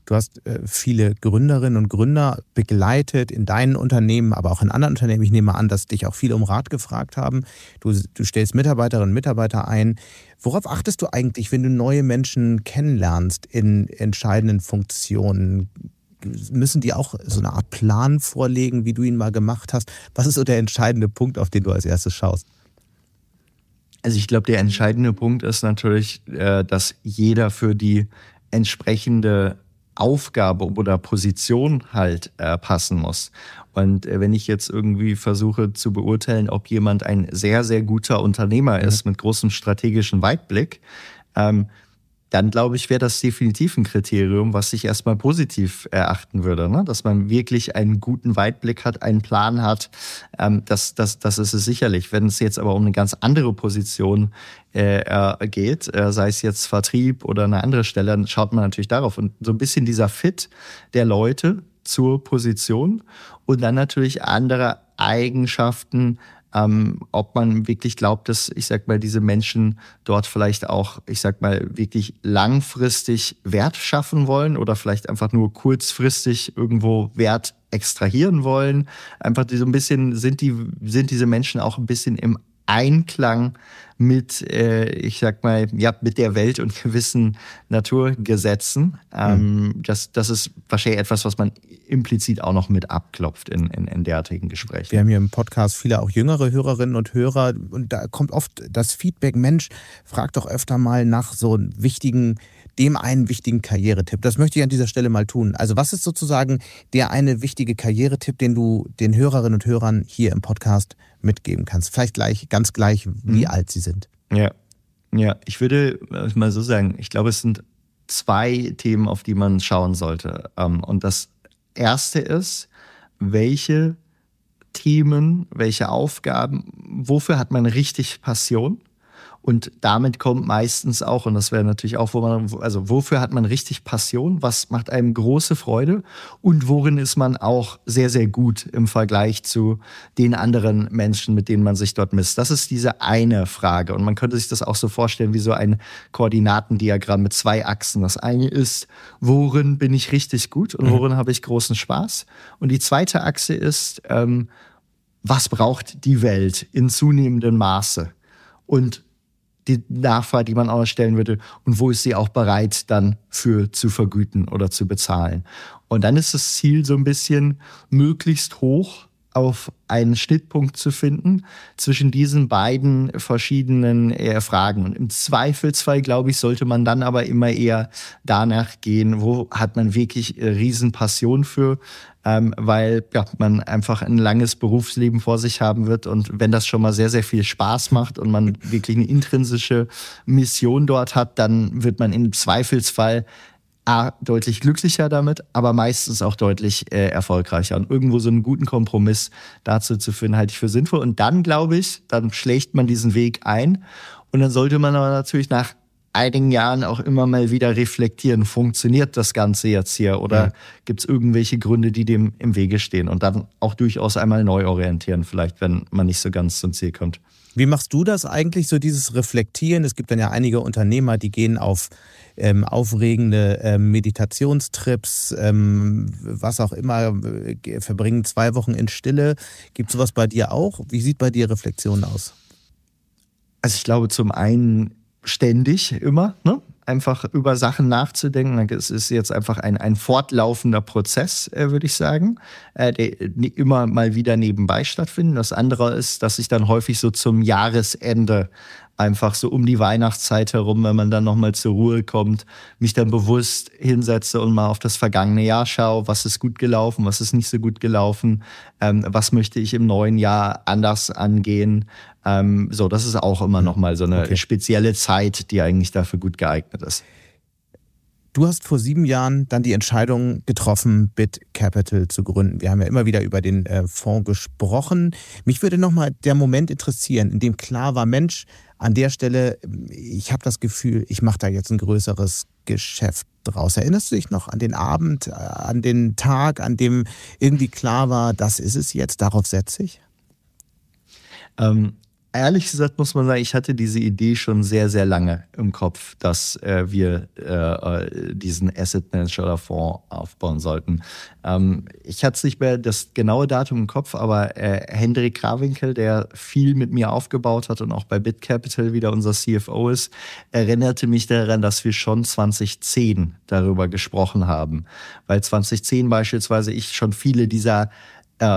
Du hast äh, viele Gründerinnen und Gründer begleitet in deinen Unternehmen, aber auch in anderen Unternehmen. Ich nehme an, dass dich auch viele um Rat gefragt haben. Du, du stellst Mitarbeiterinnen und Mitarbeiter ein. Worauf achtest du eigentlich, wenn du neue Menschen kennenlernst in entscheidenden Funktionen? Müssen die auch so eine Art Plan vorlegen, wie du ihn mal gemacht hast? Was ist so der entscheidende Punkt, auf den du als erstes schaust? Also ich glaube, der entscheidende Punkt ist natürlich, äh, dass jeder für die entsprechende Aufgabe oder Position halt äh, passen muss. Und äh, wenn ich jetzt irgendwie versuche zu beurteilen, ob jemand ein sehr, sehr guter Unternehmer ist mit großem strategischen Weitblick, ähm, dann glaube ich, wäre das definitiv ein Kriterium, was ich erstmal positiv erachten würde. Ne? Dass man wirklich einen guten Weitblick hat, einen Plan hat. Ähm, das, das, das ist es sicherlich. Wenn es jetzt aber um eine ganz andere Position äh, geht, äh, sei es jetzt Vertrieb oder eine andere Stelle, dann schaut man natürlich darauf. Und so ein bisschen dieser Fit der Leute zur Position und dann natürlich andere Eigenschaften, ähm, ob man wirklich glaubt, dass, ich sag mal, diese Menschen dort vielleicht auch, ich sag mal, wirklich langfristig Wert schaffen wollen oder vielleicht einfach nur kurzfristig irgendwo Wert extrahieren wollen. Einfach so ein bisschen sind die, sind diese Menschen auch ein bisschen im Einklang mit, äh, ich sag mal, ja, mit der Welt und gewissen Naturgesetzen. Ähm, mhm. das, das ist wahrscheinlich etwas, was man implizit auch noch mit abklopft in, in, in derartigen Gesprächen. Wir haben hier im Podcast viele auch jüngere Hörerinnen und Hörer und da kommt oft das Feedback, Mensch, frag doch öfter mal nach so wichtigen dem einen wichtigen Karrieretipp. Das möchte ich an dieser Stelle mal tun. Also was ist sozusagen der eine wichtige Karrieretipp, den du den Hörerinnen und Hörern hier im Podcast mitgeben kannst? Vielleicht gleich, ganz gleich, wie mhm. alt sie sind. Ja, ja, ich würde mal so sagen, ich glaube, es sind zwei Themen, auf die man schauen sollte. Ähm, und das erste ist, welche Themen, welche Aufgaben, wofür hat man richtig Passion? Und damit kommt meistens auch, und das wäre natürlich auch, wo man, also wofür hat man richtig Passion? Was macht einem große Freude? Und worin ist man auch sehr, sehr gut im Vergleich zu den anderen Menschen, mit denen man sich dort misst? Das ist diese eine Frage. Und man könnte sich das auch so vorstellen wie so ein Koordinatendiagramm mit zwei Achsen. Das eine ist, worin bin ich richtig gut und mhm. worin mhm. habe ich großen Spaß? Und die zweite Achse ist, ähm, was braucht die Welt in zunehmendem Maße? Und die Nachfrage, die man auch stellen würde und wo ist sie auch bereit dann für zu vergüten oder zu bezahlen. Und dann ist das Ziel so ein bisschen möglichst hoch auf einen Schnittpunkt zu finden zwischen diesen beiden verschiedenen äh, Fragen. Und im Zweifelsfall, glaube ich, sollte man dann aber immer eher danach gehen, wo hat man wirklich äh, Riesenpassion für, ähm, weil ja, man einfach ein langes Berufsleben vor sich haben wird. Und wenn das schon mal sehr, sehr viel Spaß macht und man wirklich eine intrinsische Mission dort hat, dann wird man im Zweifelsfall A, deutlich glücklicher damit, aber meistens auch deutlich äh, erfolgreicher. Und irgendwo so einen guten Kompromiss dazu zu finden, halte ich für sinnvoll. Und dann, glaube ich, dann schlägt man diesen Weg ein. Und dann sollte man aber natürlich nach einigen Jahren auch immer mal wieder reflektieren, funktioniert das Ganze jetzt hier oder ja. gibt es irgendwelche Gründe, die dem im Wege stehen und dann auch durchaus einmal neu orientieren, vielleicht, wenn man nicht so ganz zum Ziel kommt. Wie machst du das eigentlich, so dieses Reflektieren? Es gibt dann ja einige Unternehmer, die gehen auf ähm, aufregende ähm, Meditationstrips, ähm, was auch immer, äh, verbringen zwei Wochen in Stille. Gibt sowas bei dir auch? Wie sieht bei dir Reflexion aus? Also ich glaube zum einen ständig immer, ne? einfach über Sachen nachzudenken. Es ist jetzt einfach ein, ein fortlaufender Prozess, äh, würde ich sagen, äh, der immer mal wieder nebenbei stattfindet. Das andere ist, dass ich dann häufig so zum Jahresende einfach so um die Weihnachtszeit herum, wenn man dann nochmal zur Ruhe kommt, mich dann bewusst hinsetze und mal auf das vergangene Jahr schaue, was ist gut gelaufen, was ist nicht so gut gelaufen, ähm, was möchte ich im neuen Jahr anders angehen. Ähm, so, das ist auch immer nochmal so eine okay. spezielle Zeit, die eigentlich dafür gut geeignet ist. Du hast vor sieben Jahren dann die Entscheidung getroffen, Bit Capital zu gründen. Wir haben ja immer wieder über den äh, Fonds gesprochen. Mich würde nochmal der Moment interessieren, in dem klar war, Mensch, an der Stelle, ich habe das Gefühl, ich mache da jetzt ein größeres Geschäft draus. Erinnerst du dich noch an den Abend, äh, an den Tag, an dem irgendwie klar war, das ist es jetzt, darauf setze ich? Ähm, ehrlich gesagt muss man sagen, ich hatte diese Idee schon sehr, sehr lange im Kopf, dass äh, wir äh, äh diesen Asset Manager Fonds aufbauen sollten. Ähm, ich hatte nicht mehr das genaue Datum im Kopf, aber äh, Hendrik Krawinkel, der viel mit mir aufgebaut hat und auch bei BitCapital wieder unser CFO ist, erinnerte mich daran, dass wir schon 2010 darüber gesprochen haben. Weil 2010 beispielsweise ich schon viele dieser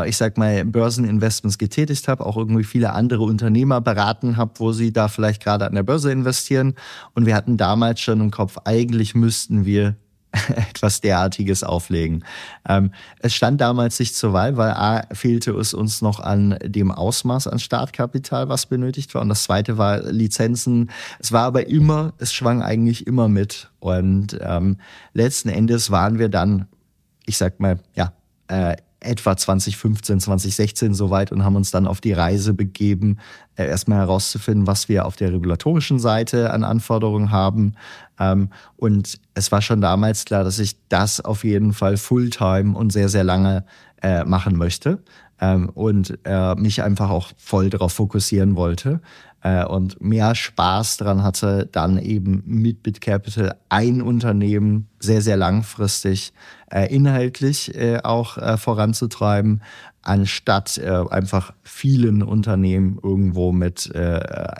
ich sag mal, Börseninvestments getätigt habe, auch irgendwie viele andere Unternehmer beraten habe, wo sie da vielleicht gerade an der Börse investieren. Und wir hatten damals schon im Kopf, eigentlich müssten wir etwas derartiges auflegen. Ähm, es stand damals nicht zur Wahl, weil A, fehlte es uns noch an dem Ausmaß an Startkapital, was benötigt war. Und das zweite war Lizenzen. Es war aber immer, es schwang eigentlich immer mit. Und ähm, letzten Endes waren wir dann, ich sag mal, ja, äh, etwa 2015, 2016 soweit und haben uns dann auf die Reise begeben, äh, erstmal herauszufinden, was wir auf der regulatorischen Seite an Anforderungen haben. Ähm, und es war schon damals klar, dass ich das auf jeden Fall Fulltime und sehr, sehr lange äh, machen möchte ähm, und äh, mich einfach auch voll darauf fokussieren wollte äh, und mehr Spaß daran hatte, dann eben mit BitCapital ein Unternehmen sehr, sehr langfristig äh, inhaltlich äh, auch äh, voranzutreiben, anstatt äh, einfach vielen Unternehmen irgendwo mit,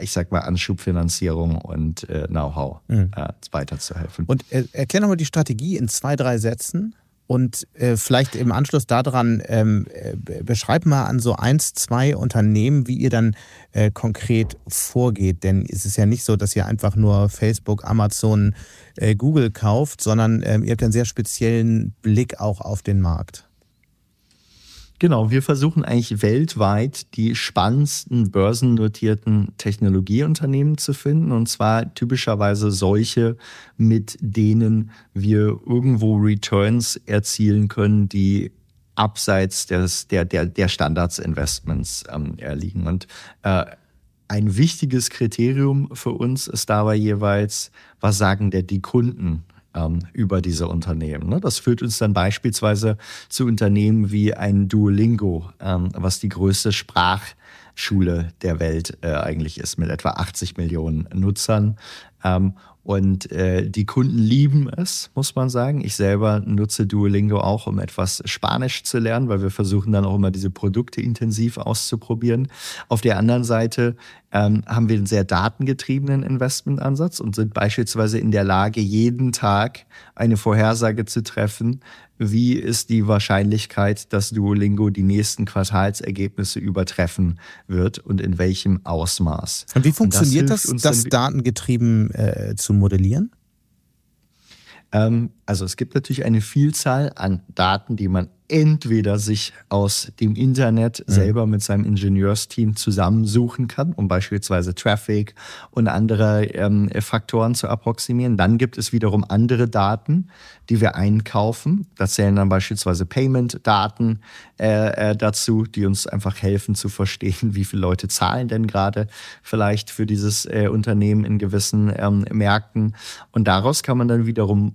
ich sag mal, Anschubfinanzierung und Know-how mhm. weiterzuhelfen. Und äh, erklär nochmal die Strategie in zwei, drei Sätzen. Und äh, vielleicht im Anschluss daran ähm, äh, beschreib mal an so eins, zwei Unternehmen, wie ihr dann äh, konkret vorgeht. Denn es ist ja nicht so, dass ihr einfach nur Facebook, Amazon, äh, Google kauft, sondern ähm, ihr habt einen sehr speziellen Blick auch auf den Markt. Genau, wir versuchen eigentlich weltweit die spannendsten börsennotierten Technologieunternehmen zu finden. Und zwar typischerweise solche, mit denen wir irgendwo Returns erzielen können, die abseits des, der, der, der Standardsinvestments ähm, erliegen. Und äh, ein wichtiges Kriterium für uns ist dabei jeweils, was sagen der die Kunden ähm, über diese Unternehmen. Ne? Das führt uns dann beispielsweise zu Unternehmen wie ein Duolingo, ähm, was die größte Sprachschule der Welt äh, eigentlich ist, mit etwa 80 Millionen Nutzern. Ähm, und äh, die Kunden lieben es, muss man sagen. Ich selber nutze Duolingo auch, um etwas Spanisch zu lernen, weil wir versuchen dann auch immer diese Produkte intensiv auszuprobieren. Auf der anderen Seite ähm, haben wir einen sehr datengetriebenen Investmentansatz und sind beispielsweise in der Lage, jeden Tag eine Vorhersage zu treffen, wie ist die Wahrscheinlichkeit, dass Duolingo die nächsten Quartalsergebnisse übertreffen wird und in welchem Ausmaß. Und wie funktioniert und das, das, das datengetrieben äh, zu modellieren? Ähm, also es gibt natürlich eine Vielzahl an Daten, die man entweder sich aus dem Internet mhm. selber mit seinem Ingenieursteam zusammensuchen kann, um beispielsweise Traffic und andere ähm, Faktoren zu approximieren. Dann gibt es wiederum andere Daten, die wir einkaufen. Da zählen dann beispielsweise Payment-Daten äh, äh, dazu, die uns einfach helfen zu verstehen, wie viele Leute zahlen denn gerade vielleicht für dieses äh, Unternehmen in gewissen ähm, Märkten. Und daraus kann man dann wiederum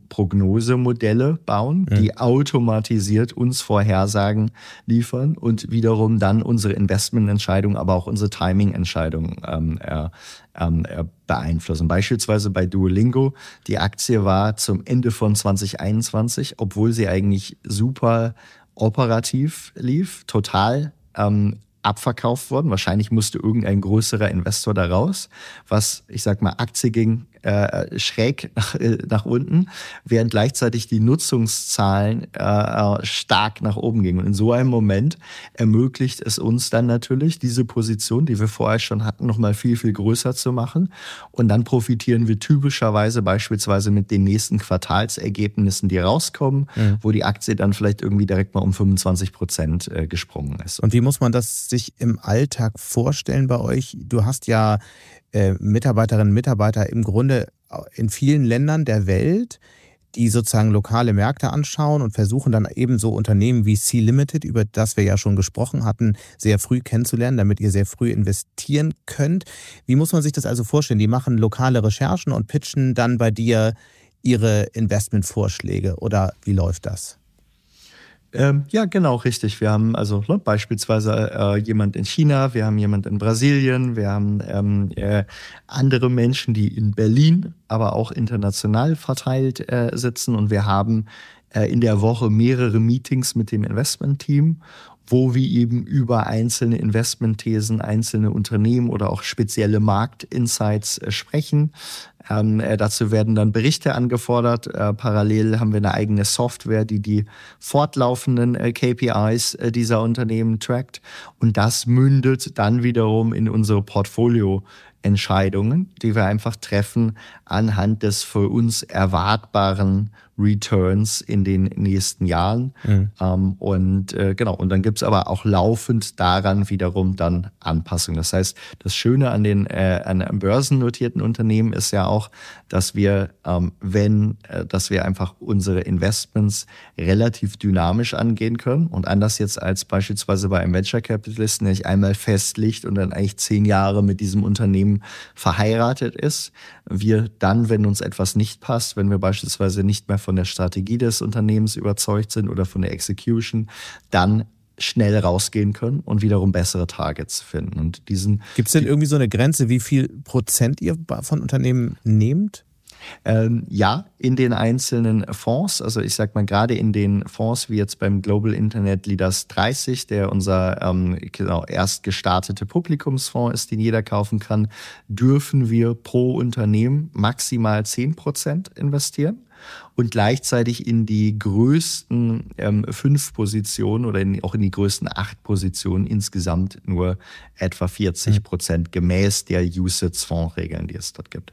Prognosemodelle bauen, mhm. die automatisiert uns Vorhersagen liefern und wiederum dann unsere Investmententscheidung, aber auch unsere Timing-Entscheidung ähm, äh, ähm, beeinflussen. Beispielsweise bei Duolingo, die Aktie war zum Ende von 2021, obwohl sie eigentlich super operativ lief, total ähm, abverkauft worden. Wahrscheinlich musste irgendein größerer Investor da raus, was, ich sag mal, Aktie ging äh, schräg nach, äh, nach unten, während gleichzeitig die Nutzungszahlen äh, äh, stark nach oben gingen. Und in so einem Moment ermöglicht es uns dann natürlich, diese Position, die wir vorher schon hatten, nochmal viel, viel größer zu machen. Und dann profitieren wir typischerweise beispielsweise mit den nächsten Quartalsergebnissen, die rauskommen, mhm. wo die Aktie dann vielleicht irgendwie direkt mal um 25 Prozent äh, gesprungen ist. Und wie muss man das sich im Alltag vorstellen bei euch? Du hast ja äh, Mitarbeiterinnen und Mitarbeiter im Grunde in vielen Ländern der Welt, die sozusagen lokale Märkte anschauen und versuchen dann eben so Unternehmen wie Sea Limited, über das wir ja schon gesprochen hatten, sehr früh kennenzulernen, damit ihr sehr früh investieren könnt. Wie muss man sich das also vorstellen? Die machen lokale Recherchen und pitchen dann bei dir ihre Investmentvorschläge oder wie läuft das? Ähm, ja, genau, richtig. Wir haben also ne, beispielsweise äh, jemand in China, wir haben jemand in Brasilien, wir haben ähm, äh, andere Menschen, die in Berlin, aber auch international verteilt äh, sitzen und wir haben äh, in der Woche mehrere Meetings mit dem Investmentteam wo wir eben über einzelne Investmentthesen, einzelne Unternehmen oder auch spezielle Marktinsights äh, sprechen. Ähm, äh, dazu werden dann Berichte angefordert. Äh, parallel haben wir eine eigene Software, die die fortlaufenden äh, KPIs äh, dieser Unternehmen trackt. Und das mündet dann wiederum in unsere Portfolio-Entscheidungen, die wir einfach treffen anhand des für uns erwartbaren Returns in den nächsten Jahren. Mhm. Ähm, und äh, genau, und dann gibt's aber auch laufend daran wiederum dann Anpassungen. Das heißt, das Schöne an den äh, an börsennotierten Unternehmen ist ja auch, dass wir, ähm, wenn, äh, dass wir einfach unsere Investments relativ dynamisch angehen können und anders jetzt als beispielsweise bei einem Venture Capitalisten, der sich einmal festlegt und dann eigentlich zehn Jahre mit diesem Unternehmen verheiratet ist. Wir dann, wenn uns etwas nicht passt, wenn wir beispielsweise nicht mehr von der Strategie des Unternehmens überzeugt sind oder von der Execution, dann schnell rausgehen können und wiederum bessere Targets finden. Und diesen Gibt es denn irgendwie so eine Grenze, wie viel Prozent ihr von Unternehmen nehmt? Ähm, ja, in den einzelnen Fonds, also ich sag mal gerade in den Fonds wie jetzt beim Global Internet Leaders 30, der unser ähm, genau, erst gestartete Publikumsfonds ist, den jeder kaufen kann, dürfen wir pro Unternehmen maximal 10% investieren und gleichzeitig in die größten ähm, fünf Positionen oder in, auch in die größten acht Positionen insgesamt nur etwa 40 Prozent gemäß der USITS-Fondsregeln, die es dort gibt.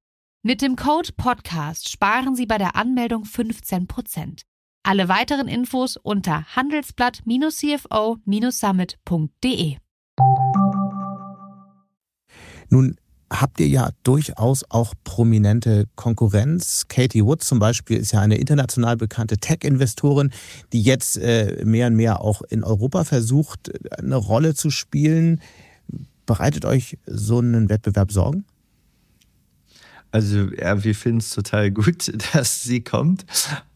Mit dem Code Podcast sparen Sie bei der Anmeldung 15%. Alle weiteren Infos unter handelsblatt-cfo-summit.de. Nun habt ihr ja durchaus auch prominente Konkurrenz. Katie Wood zum Beispiel ist ja eine international bekannte Tech-Investorin, die jetzt äh, mehr und mehr auch in Europa versucht, eine Rolle zu spielen. Bereitet euch so einen Wettbewerb Sorgen? Also ja, wir finden es total gut, dass sie kommt,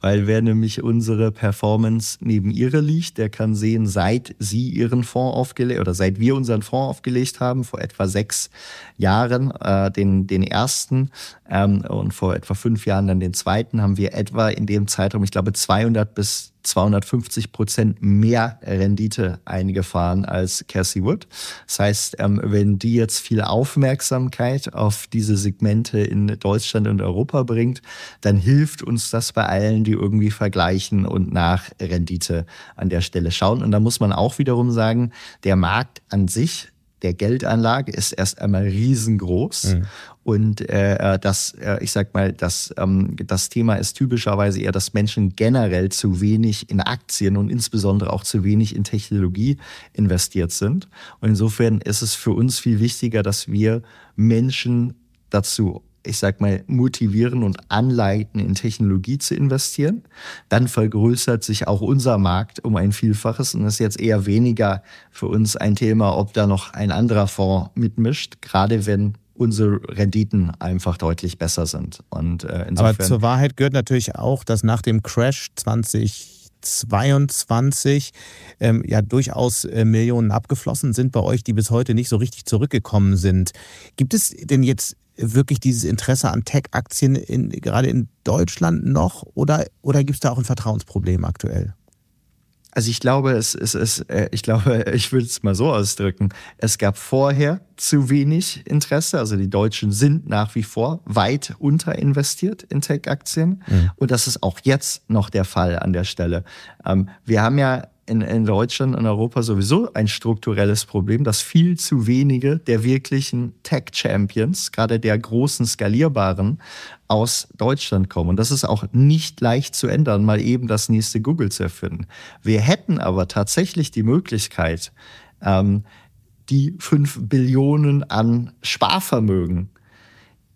weil wer nämlich unsere Performance neben ihrer liegt, der kann sehen, seit sie ihren Fonds aufgelegt oder seit wir unseren Fonds aufgelegt haben, vor etwa sechs Jahren, äh, den, den ersten ähm, und vor etwa fünf Jahren dann den zweiten, haben wir etwa in dem Zeitraum, ich glaube, 200 bis 250 Prozent mehr Rendite eingefahren als Cassie Wood. Das heißt, ähm, wenn die jetzt viel Aufmerksamkeit auf diese Segmente in Deutschland und Europa bringt, dann hilft uns das bei allen, die irgendwie vergleichen und nach Rendite an der Stelle schauen. Und da muss man auch wiederum sagen, der Markt an sich der Geldanlage ist erst einmal riesengroß. Mhm. Und äh, das, äh, ich sag mal, das, ähm, das Thema ist typischerweise eher, dass Menschen generell zu wenig in Aktien und insbesondere auch zu wenig in Technologie investiert sind. Und insofern ist es für uns viel wichtiger, dass wir Menschen dazu ich sag mal, motivieren und anleiten, in Technologie zu investieren. Dann vergrößert sich auch unser Markt um ein Vielfaches und das ist jetzt eher weniger für uns ein Thema, ob da noch ein anderer Fonds mitmischt, gerade wenn unsere Renditen einfach deutlich besser sind. Und äh, insofern Aber zur Wahrheit gehört natürlich auch, dass nach dem Crash 2022 ähm, ja durchaus äh, Millionen abgeflossen sind bei euch, die bis heute nicht so richtig zurückgekommen sind. Gibt es denn jetzt wirklich dieses Interesse an Tech-Aktien in, gerade in Deutschland noch oder, oder gibt es da auch ein Vertrauensproblem aktuell? Also ich glaube, es, es, es, äh, ich glaube, ich würde es mal so ausdrücken. Es gab vorher zu wenig Interesse. Also die Deutschen sind nach wie vor weit unterinvestiert in Tech-Aktien. Mhm. Und das ist auch jetzt noch der Fall an der Stelle. Ähm, wir haben ja in, in Deutschland und Europa sowieso ein strukturelles Problem, dass viel zu wenige der wirklichen Tech-Champions, gerade der großen skalierbaren, aus Deutschland kommen. Und das ist auch nicht leicht zu ändern, mal eben das nächste Google zu erfinden. Wir hätten aber tatsächlich die Möglichkeit, ähm, die fünf Billionen an Sparvermögen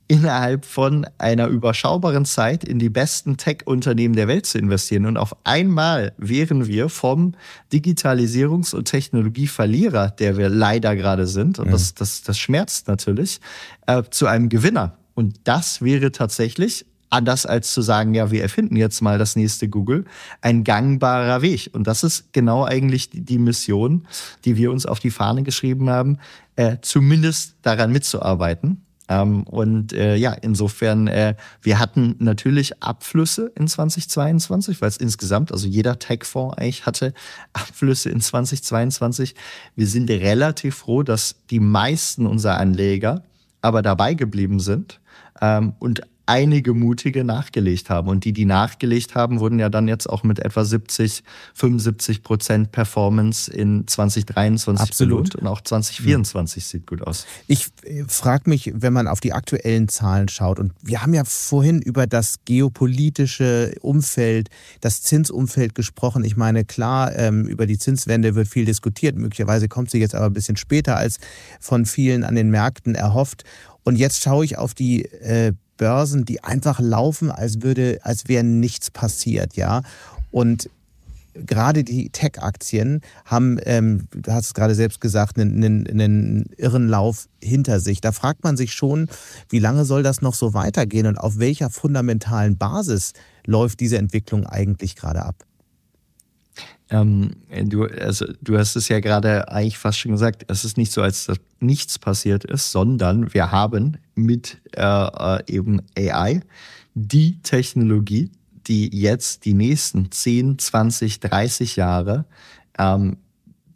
innerhalb von einer überschaubaren Zeit in die besten Tech-Unternehmen der Welt zu investieren. Und auf einmal wären wir vom Digitalisierungs- und Technologieverlierer, der wir leider gerade sind, und ja. das, das, das schmerzt natürlich, äh, zu einem Gewinner. Und das wäre tatsächlich anders als zu sagen, ja, wir erfinden jetzt mal das nächste Google, ein gangbarer Weg. Und das ist genau eigentlich die, Mission, die wir uns auf die Fahne geschrieben haben, äh, zumindest daran mitzuarbeiten. Ähm, und äh, ja, insofern, äh, wir hatten natürlich Abflüsse in 2022, weil es insgesamt, also jeder Tech-Fonds eigentlich hatte Abflüsse in 2022. Wir sind relativ froh, dass die meisten unserer Anleger aber dabei geblieben sind ähm, und einige mutige nachgelegt haben. Und die, die nachgelegt haben, wurden ja dann jetzt auch mit etwa 70, 75 Prozent Performance in 2023 Absolut. belohnt. Und auch 2024 mhm. sieht gut aus. Ich äh, frage mich, wenn man auf die aktuellen Zahlen schaut, und wir haben ja vorhin über das geopolitische Umfeld, das Zinsumfeld gesprochen. Ich meine, klar, ähm, über die Zinswende wird viel diskutiert. Möglicherweise kommt sie jetzt aber ein bisschen später als von vielen an den Märkten erhofft. Und jetzt schaue ich auf die äh, Börsen, die einfach laufen, als würde, als wäre nichts passiert, ja. Und gerade die Tech-Aktien haben, ähm, du hast es gerade selbst gesagt, einen, einen, einen irren Lauf hinter sich. Da fragt man sich schon, wie lange soll das noch so weitergehen und auf welcher fundamentalen Basis läuft diese Entwicklung eigentlich gerade ab? Ähm, du, also, du hast es ja gerade eigentlich fast schon gesagt, es ist nicht so, als dass nichts passiert ist, sondern wir haben mit äh, äh eben AI die Technologie, die jetzt die nächsten 10, 20, 30 Jahre ähm,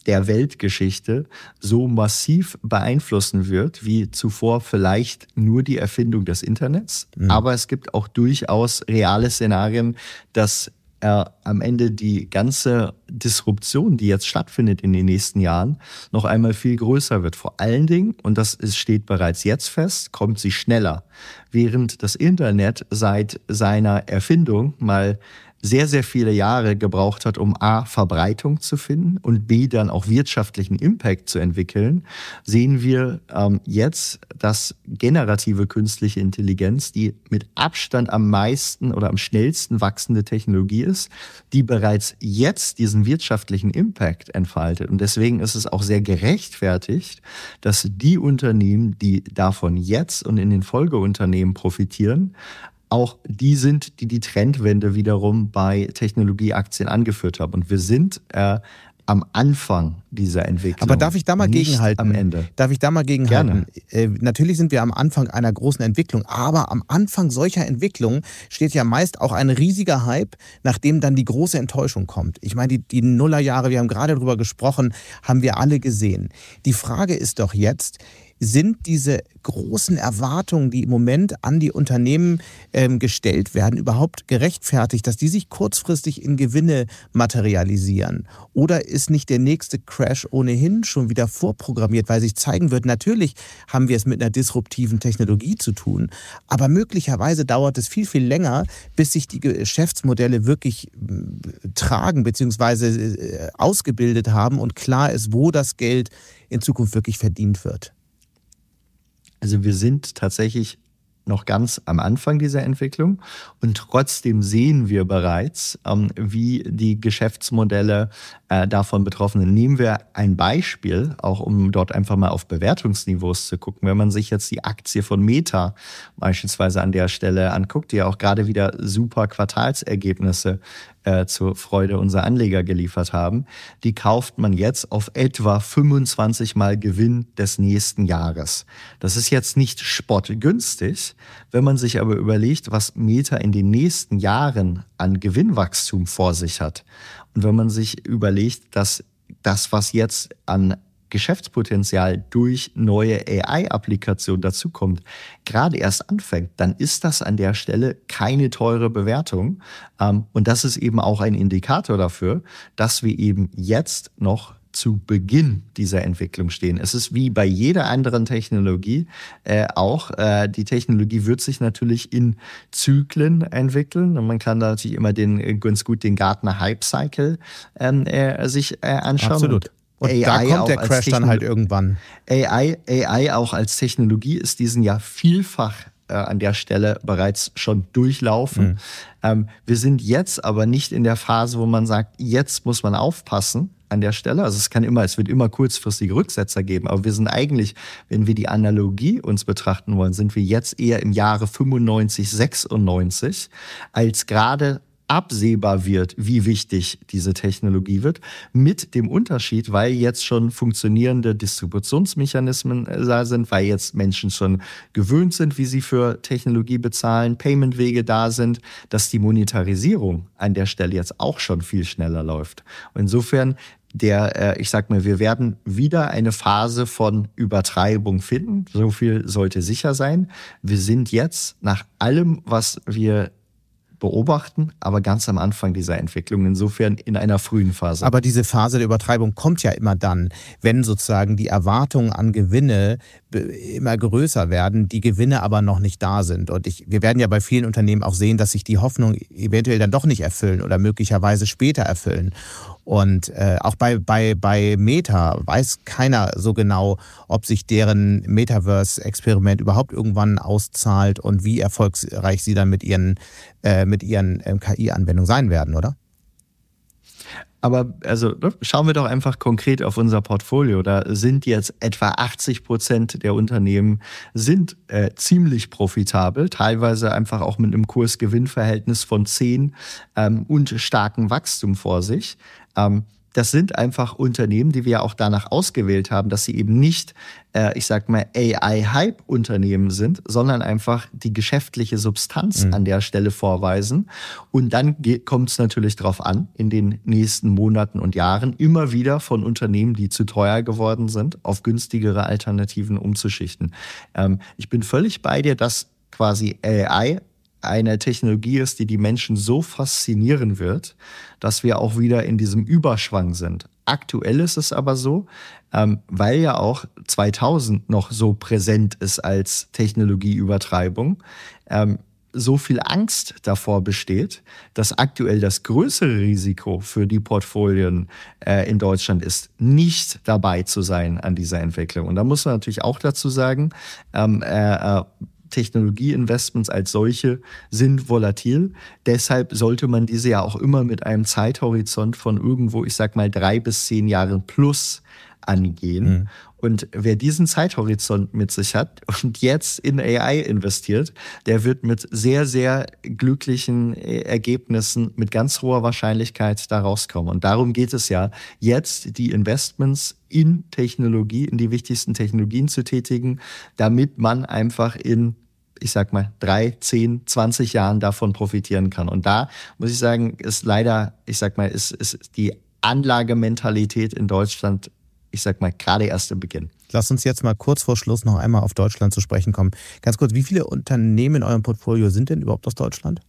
der Weltgeschichte so massiv beeinflussen wird, wie zuvor vielleicht nur die Erfindung des Internets. Mhm. Aber es gibt auch durchaus reale Szenarien, dass er am Ende die ganze Disruption, die jetzt stattfindet in den nächsten Jahren, noch einmal viel größer wird. Vor allen Dingen, und das steht bereits jetzt fest, kommt sie schneller. Während das Internet seit seiner Erfindung mal sehr, sehr viele Jahre gebraucht hat, um A, Verbreitung zu finden und B, dann auch wirtschaftlichen Impact zu entwickeln, sehen wir ähm, jetzt, dass generative künstliche Intelligenz, die mit Abstand am meisten oder am schnellsten wachsende Technologie ist, die bereits jetzt diesen wirtschaftlichen Impact entfaltet. Und deswegen ist es auch sehr gerechtfertigt, dass die Unternehmen, die davon jetzt und in den Folgeunternehmen profitieren, auch die sind, die die Trendwende wiederum bei Technologieaktien angeführt haben. Und wir sind äh, am Anfang dieser Entwicklung. Aber darf ich da mal gegenhalten? Am Ende. Darf ich da mal gegenhalten? Gerne. Äh, natürlich sind wir am Anfang einer großen Entwicklung, aber am Anfang solcher Entwicklung steht ja meist auch ein riesiger Hype, nachdem dann die große Enttäuschung kommt. Ich meine, die, die Nullerjahre, wir haben gerade darüber gesprochen, haben wir alle gesehen. Die Frage ist doch jetzt, sind diese großen Erwartungen, die im Moment an die Unternehmen ähm, gestellt werden, überhaupt gerechtfertigt, dass die sich kurzfristig in Gewinne materialisieren? Oder ist nicht der nächste Crash ohnehin schon wieder vorprogrammiert, weil sich zeigen wird, natürlich haben wir es mit einer disruptiven Technologie zu tun, aber möglicherweise dauert es viel, viel länger, bis sich die Geschäftsmodelle wirklich äh, tragen bzw. Äh, ausgebildet haben und klar ist, wo das Geld in Zukunft wirklich verdient wird. Also wir sind tatsächlich noch ganz am Anfang dieser Entwicklung und trotzdem sehen wir bereits, ähm, wie die Geschäftsmodelle äh, davon betroffen sind. Nehmen wir ein Beispiel, auch um dort einfach mal auf Bewertungsniveaus zu gucken. Wenn man sich jetzt die Aktie von Meta beispielsweise an der Stelle anguckt, die ja auch gerade wieder super Quartalsergebnisse äh, zur Freude unserer Anleger geliefert haben, die kauft man jetzt auf etwa 25 Mal Gewinn des nächsten Jahres. Das ist jetzt nicht spottgünstig, wenn man sich aber überlegt, was Meta in den nächsten Jahren an Gewinnwachstum vor sich hat. Und wenn man sich überlegt, dass das, was jetzt an Geschäftspotenzial durch neue AI-Applikationen dazukommt, gerade erst anfängt, dann ist das an der Stelle keine teure Bewertung. Ähm, und das ist eben auch ein Indikator dafür, dass wir eben jetzt noch zu Beginn dieser Entwicklung stehen. Es ist wie bei jeder anderen Technologie äh, auch, äh, die Technologie wird sich natürlich in Zyklen entwickeln und man kann da natürlich immer den äh, ganz gut den Gartner Hype Cycle ähm, äh, sich äh, anschauen. Absolut. Und AI da kommt der Crash dann halt irgendwann. AI, AI auch als Technologie ist diesen Jahr vielfach äh, an der Stelle bereits schon durchlaufen. Mhm. Ähm, wir sind jetzt aber nicht in der Phase, wo man sagt, jetzt muss man aufpassen an der Stelle. Also es kann immer, es wird immer kurzfristige Rücksetzer geben, aber wir sind eigentlich, wenn wir die Analogie uns betrachten wollen, sind wir jetzt eher im Jahre 95, 96 als gerade absehbar wird, wie wichtig diese Technologie wird, mit dem Unterschied, weil jetzt schon funktionierende Distributionsmechanismen äh, da sind, weil jetzt Menschen schon gewöhnt sind, wie sie für Technologie bezahlen, Paymentwege da sind, dass die Monetarisierung an der Stelle jetzt auch schon viel schneller läuft. Insofern der, äh, ich sag mal, wir werden wieder eine Phase von Übertreibung finden. So viel sollte sicher sein. Wir sind jetzt nach allem, was wir beobachten, aber ganz am Anfang dieser Entwicklung, insofern in einer frühen Phase. Aber diese Phase der Übertreibung kommt ja immer dann, wenn sozusagen die Erwartungen an Gewinne immer größer werden, die Gewinne aber noch nicht da sind. Und ich, wir werden ja bei vielen Unternehmen auch sehen, dass sich die Hoffnungen eventuell dann doch nicht erfüllen oder möglicherweise später erfüllen. Und äh, auch bei, bei, bei Meta weiß keiner so genau, ob sich deren Metaverse-Experiment überhaupt irgendwann auszahlt und wie erfolgreich sie dann mit ihren, äh, mit ihren äh, KI-Anwendungen sein werden, oder? Aber also ne, schauen wir doch einfach konkret auf unser Portfolio. Da sind jetzt etwa 80 Prozent der Unternehmen sind äh, ziemlich profitabel, teilweise einfach auch mit einem Kurs-Gewinn-Verhältnis von 10 ähm, und starkem Wachstum vor sich. Ähm, das sind einfach Unternehmen, die wir auch danach ausgewählt haben, dass sie eben nicht, äh, ich sag mal, AI-Hype-Unternehmen sind, sondern einfach die geschäftliche Substanz mhm. an der Stelle vorweisen. Und dann kommt es natürlich darauf an, in den nächsten Monaten und Jahren immer wieder von Unternehmen, die zu teuer geworden sind, auf günstigere Alternativen umzuschichten. Ähm, ich bin völlig bei dir, dass quasi AI eine Technologie ist, die die Menschen so faszinieren wird, dass wir auch wieder in diesem Überschwang sind. Aktuell ist es aber so, ähm, weil ja auch 2000 noch so präsent ist als Technologieübertreibung, ähm, so viel Angst davor besteht, dass aktuell das größere Risiko für die Portfolien äh, in Deutschland ist, nicht dabei zu sein an dieser Entwicklung. Und da muss man natürlich auch dazu sagen, ähm, äh, äh Technologieinvestments als solche sind volatil. Deshalb sollte man diese ja auch immer mit einem Zeithorizont von irgendwo, ich sag mal, drei bis zehn Jahren plus angehen. Mhm. Und wer diesen Zeithorizont mit sich hat und jetzt in AI investiert, der wird mit sehr, sehr glücklichen äh, Ergebnissen mit ganz hoher Wahrscheinlichkeit da rauskommen. Und darum geht es ja, jetzt die Investments in Technologie, in die wichtigsten Technologien zu tätigen, damit man einfach in ich sag mal, drei, zehn, zwanzig Jahren davon profitieren kann. Und da muss ich sagen, ist leider, ich sag mal, ist, ist die Anlagementalität in Deutschland, ich sag mal, gerade erst im Beginn. Lass uns jetzt mal kurz vor Schluss noch einmal auf Deutschland zu sprechen kommen. Ganz kurz, wie viele Unternehmen in eurem Portfolio sind denn überhaupt aus Deutschland?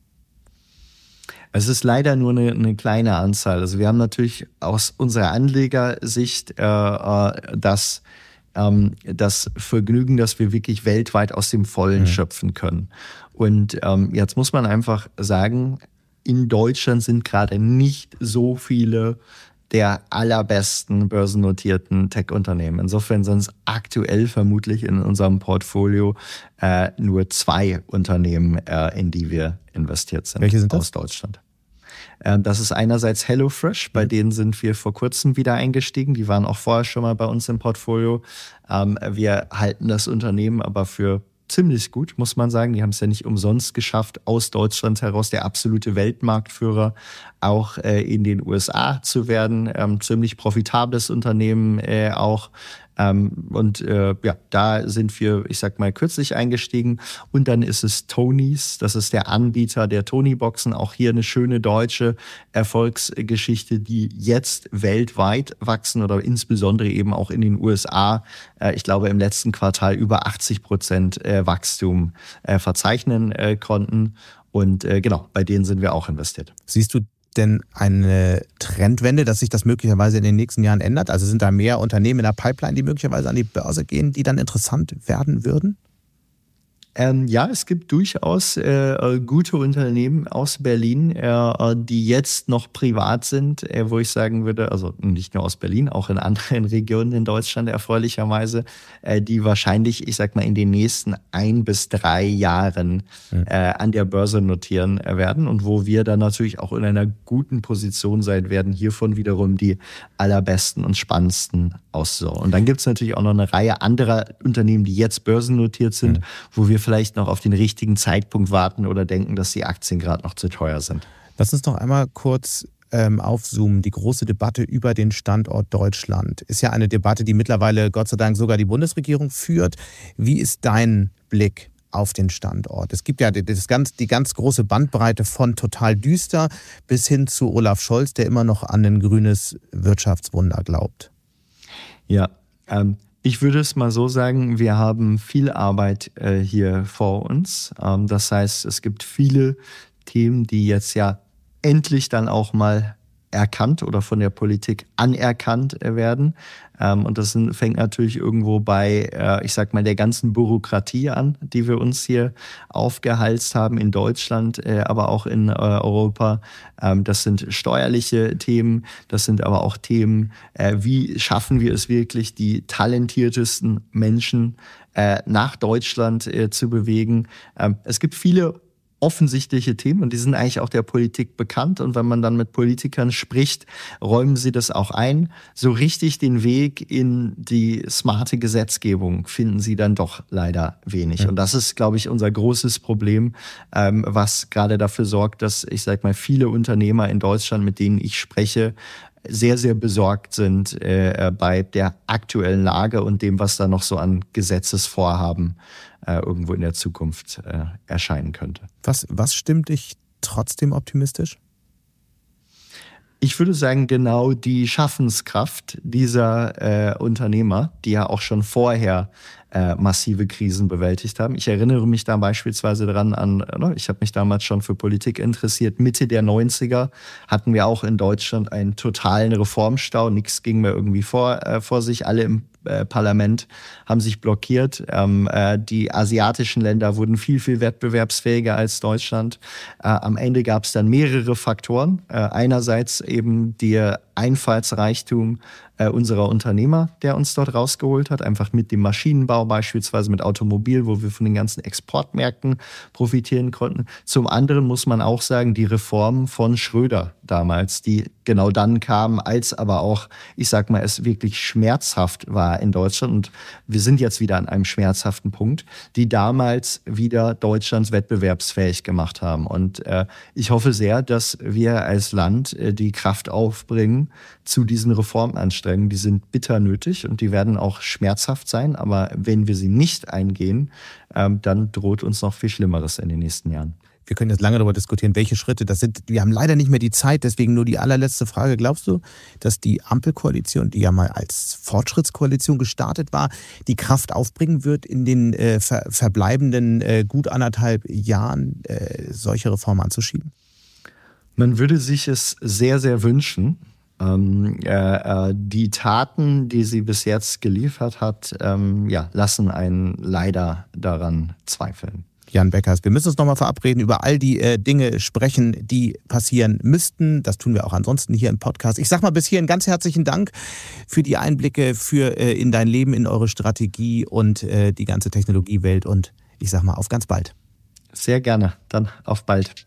Es ist leider nur eine, eine kleine Anzahl. Also wir haben natürlich aus unserer Anlegersicht äh, äh das ähm, das Vergnügen, dass wir wirklich weltweit aus dem Vollen mhm. schöpfen können. Und ähm, jetzt muss man einfach sagen, in Deutschland sind gerade nicht so viele der allerbesten börsennotierten Tech-Unternehmen. Insofern sind es aktuell vermutlich in unserem Portfolio äh, nur zwei Unternehmen, äh, in die wir investiert sind Welche sind das? aus Deutschland. Ähm, das ist einerseits HelloFresh, bei mhm. denen sind wir vor kurzem wieder eingestiegen. Die waren auch vorher schon mal bei uns im Portfolio. Ähm, wir halten das Unternehmen aber für ziemlich gut, muss man sagen. Die haben es ja nicht umsonst geschafft, aus Deutschland heraus der absolute Weltmarktführer auch äh, in den USA zu werden. Ähm, ziemlich profitables Unternehmen äh, auch. Ähm, und äh, ja, da sind wir, ich sag mal, kürzlich eingestiegen. Und dann ist es Tonys, das ist der Anbieter der Tony-Boxen. Auch hier eine schöne deutsche Erfolgsgeschichte, die jetzt weltweit wachsen oder insbesondere eben auch in den USA. Äh, ich glaube, im letzten Quartal über 80 Prozent äh, Wachstum äh, verzeichnen äh, konnten. Und äh, genau, bei denen sind wir auch investiert. Siehst du denn eine Trendwende, dass sich das möglicherweise in den nächsten Jahren ändert? Also sind da mehr Unternehmen in der Pipeline, die möglicherweise an die Börse gehen, die dann interessant werden würden? Ähm, ja, es gibt durchaus äh, äh, gute Unternehmen aus Berlin, äh, äh, die jetzt noch privat sind, äh, wo ich sagen würde, also nicht nur aus Berlin, auch in anderen Regionen in Deutschland erfreulicherweise, äh, die wahrscheinlich, ich sag mal, in den nächsten ein bis drei Jahren an der Börse notieren werden und wo wir dann natürlich auch in einer guten Position sein werden, hiervon wiederum die allerbesten und spannendsten auszusuchen. Und dann gibt es natürlich auch noch eine Reihe anderer Unternehmen, die jetzt börsennotiert sind, mhm. wo wir vielleicht noch auf den richtigen Zeitpunkt warten oder denken, dass die Aktien gerade noch zu teuer sind. Lass uns noch einmal kurz ähm, aufzoomen. Die große Debatte über den Standort Deutschland ist ja eine Debatte, die mittlerweile Gott sei Dank sogar die Bundesregierung führt. Wie ist dein Blick auf den Standort. Es gibt ja das ganz, die ganz große Bandbreite von total düster bis hin zu Olaf Scholz, der immer noch an ein grünes Wirtschaftswunder glaubt. Ja, ähm, ich würde es mal so sagen, wir haben viel Arbeit äh, hier vor uns. Ähm, das heißt, es gibt viele Themen, die jetzt ja endlich dann auch mal erkannt oder von der Politik anerkannt äh, werden. Ähm, und das fängt natürlich irgendwo bei, äh, ich sag mal, der ganzen Bürokratie an, die wir uns hier aufgehalst haben in Deutschland, äh, aber auch in Europa. Ähm, das sind steuerliche Themen, das sind aber auch Themen, wie schaffen wir es wirklich, die talentiertesten Menschen nach Deutschland zu bewegen. Ähm, es gibt viele offensichtliche Themen und die sind eigentlich auch der Politik bekannt. Und wenn man dann mit Politikern spricht, räumen sie das auch ein. So richtig den Weg in die smarte Gesetzgebung finden sie dann doch leider wenig. Ja. Und das ist, glaube ich, unser großes Problem, ähm, was gerade dafür sorgt, dass ich sage mal viele Unternehmer in Deutschland, mit denen ich spreche, sehr, sehr besorgt sind äh, bei der aktuellen Lage und dem, was da noch so an Gesetzesvorhaben äh, irgendwo in der Zukunft äh, erscheinen könnte. Was, was stimmt dich trotzdem optimistisch? Ich würde sagen, genau die Schaffenskraft dieser äh, Unternehmer, die ja auch schon vorher äh, massive Krisen bewältigt haben. Ich erinnere mich da beispielsweise daran an, ne, ich habe mich damals schon für Politik interessiert. Mitte der 90er hatten wir auch in Deutschland einen totalen Reformstau. Nichts ging mehr irgendwie vor, äh, vor sich. Alle im äh, Parlament haben sich blockiert. Ähm, äh, die asiatischen Länder wurden viel, viel wettbewerbsfähiger als Deutschland. Äh, am Ende gab es dann mehrere Faktoren. Äh, einerseits eben der Einfallsreichtum äh, unserer Unternehmer, der uns dort rausgeholt hat, einfach mit dem Maschinenbau beispielsweise, mit Automobil, wo wir von den ganzen Exportmärkten profitieren konnten. Zum anderen muss man auch sagen, die Reformen von Schröder damals, die genau dann kamen, als aber auch, ich sag mal, es wirklich schmerzhaft war in Deutschland. Und wir sind jetzt wieder an einem schmerzhaften Punkt, die damals wieder Deutschlands wettbewerbsfähig gemacht haben. Und äh, ich hoffe sehr, dass wir als Land äh, die Kraft aufbringen, zu diesen Reformanstrengungen. Die sind bitter nötig und die werden auch schmerzhaft sein. Aber wenn wir sie nicht eingehen, ähm, dann droht uns noch viel Schlimmeres in den nächsten Jahren. Wir können jetzt lange darüber diskutieren, welche Schritte das sind. Wir haben leider nicht mehr die Zeit, deswegen nur die allerletzte Frage. Glaubst du, dass die Ampelkoalition, die ja mal als Fortschrittskoalition gestartet war, die Kraft aufbringen wird, in den äh, ver verbleibenden äh, gut anderthalb Jahren äh, solche Reformen anzuschieben? Man würde sich es sehr, sehr wünschen. Ähm, äh, äh, die Taten, die sie bis jetzt geliefert hat, ähm, ja, lassen einen leider daran zweifeln. Jan Beckers, wir müssen uns nochmal verabreden, über all die äh, Dinge sprechen, die passieren müssten. Das tun wir auch ansonsten hier im Podcast. Ich sag mal bis hierhin ganz herzlichen Dank für die Einblicke für äh, in dein Leben, in eure Strategie und äh, die ganze Technologiewelt. Und ich sag mal auf ganz bald. Sehr gerne. Dann auf bald.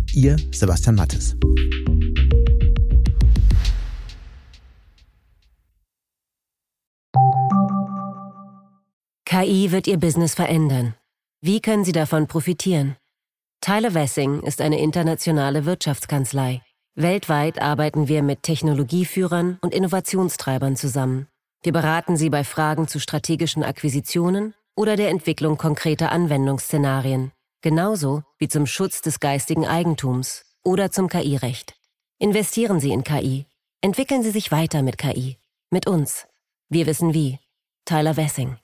Ihr Sebastian Mattes. KI wird Ihr Business verändern. Wie können Sie davon profitieren? Tyler Wessing ist eine internationale Wirtschaftskanzlei. Weltweit arbeiten wir mit Technologieführern und Innovationstreibern zusammen. Wir beraten Sie bei Fragen zu strategischen Akquisitionen oder der Entwicklung konkreter Anwendungsszenarien, genauso wie zum Schutz des geistigen Eigentums oder zum KI-Recht. Investieren Sie in KI. Entwickeln Sie sich weiter mit KI. Mit uns. Wir wissen wie. Tyler Wessing.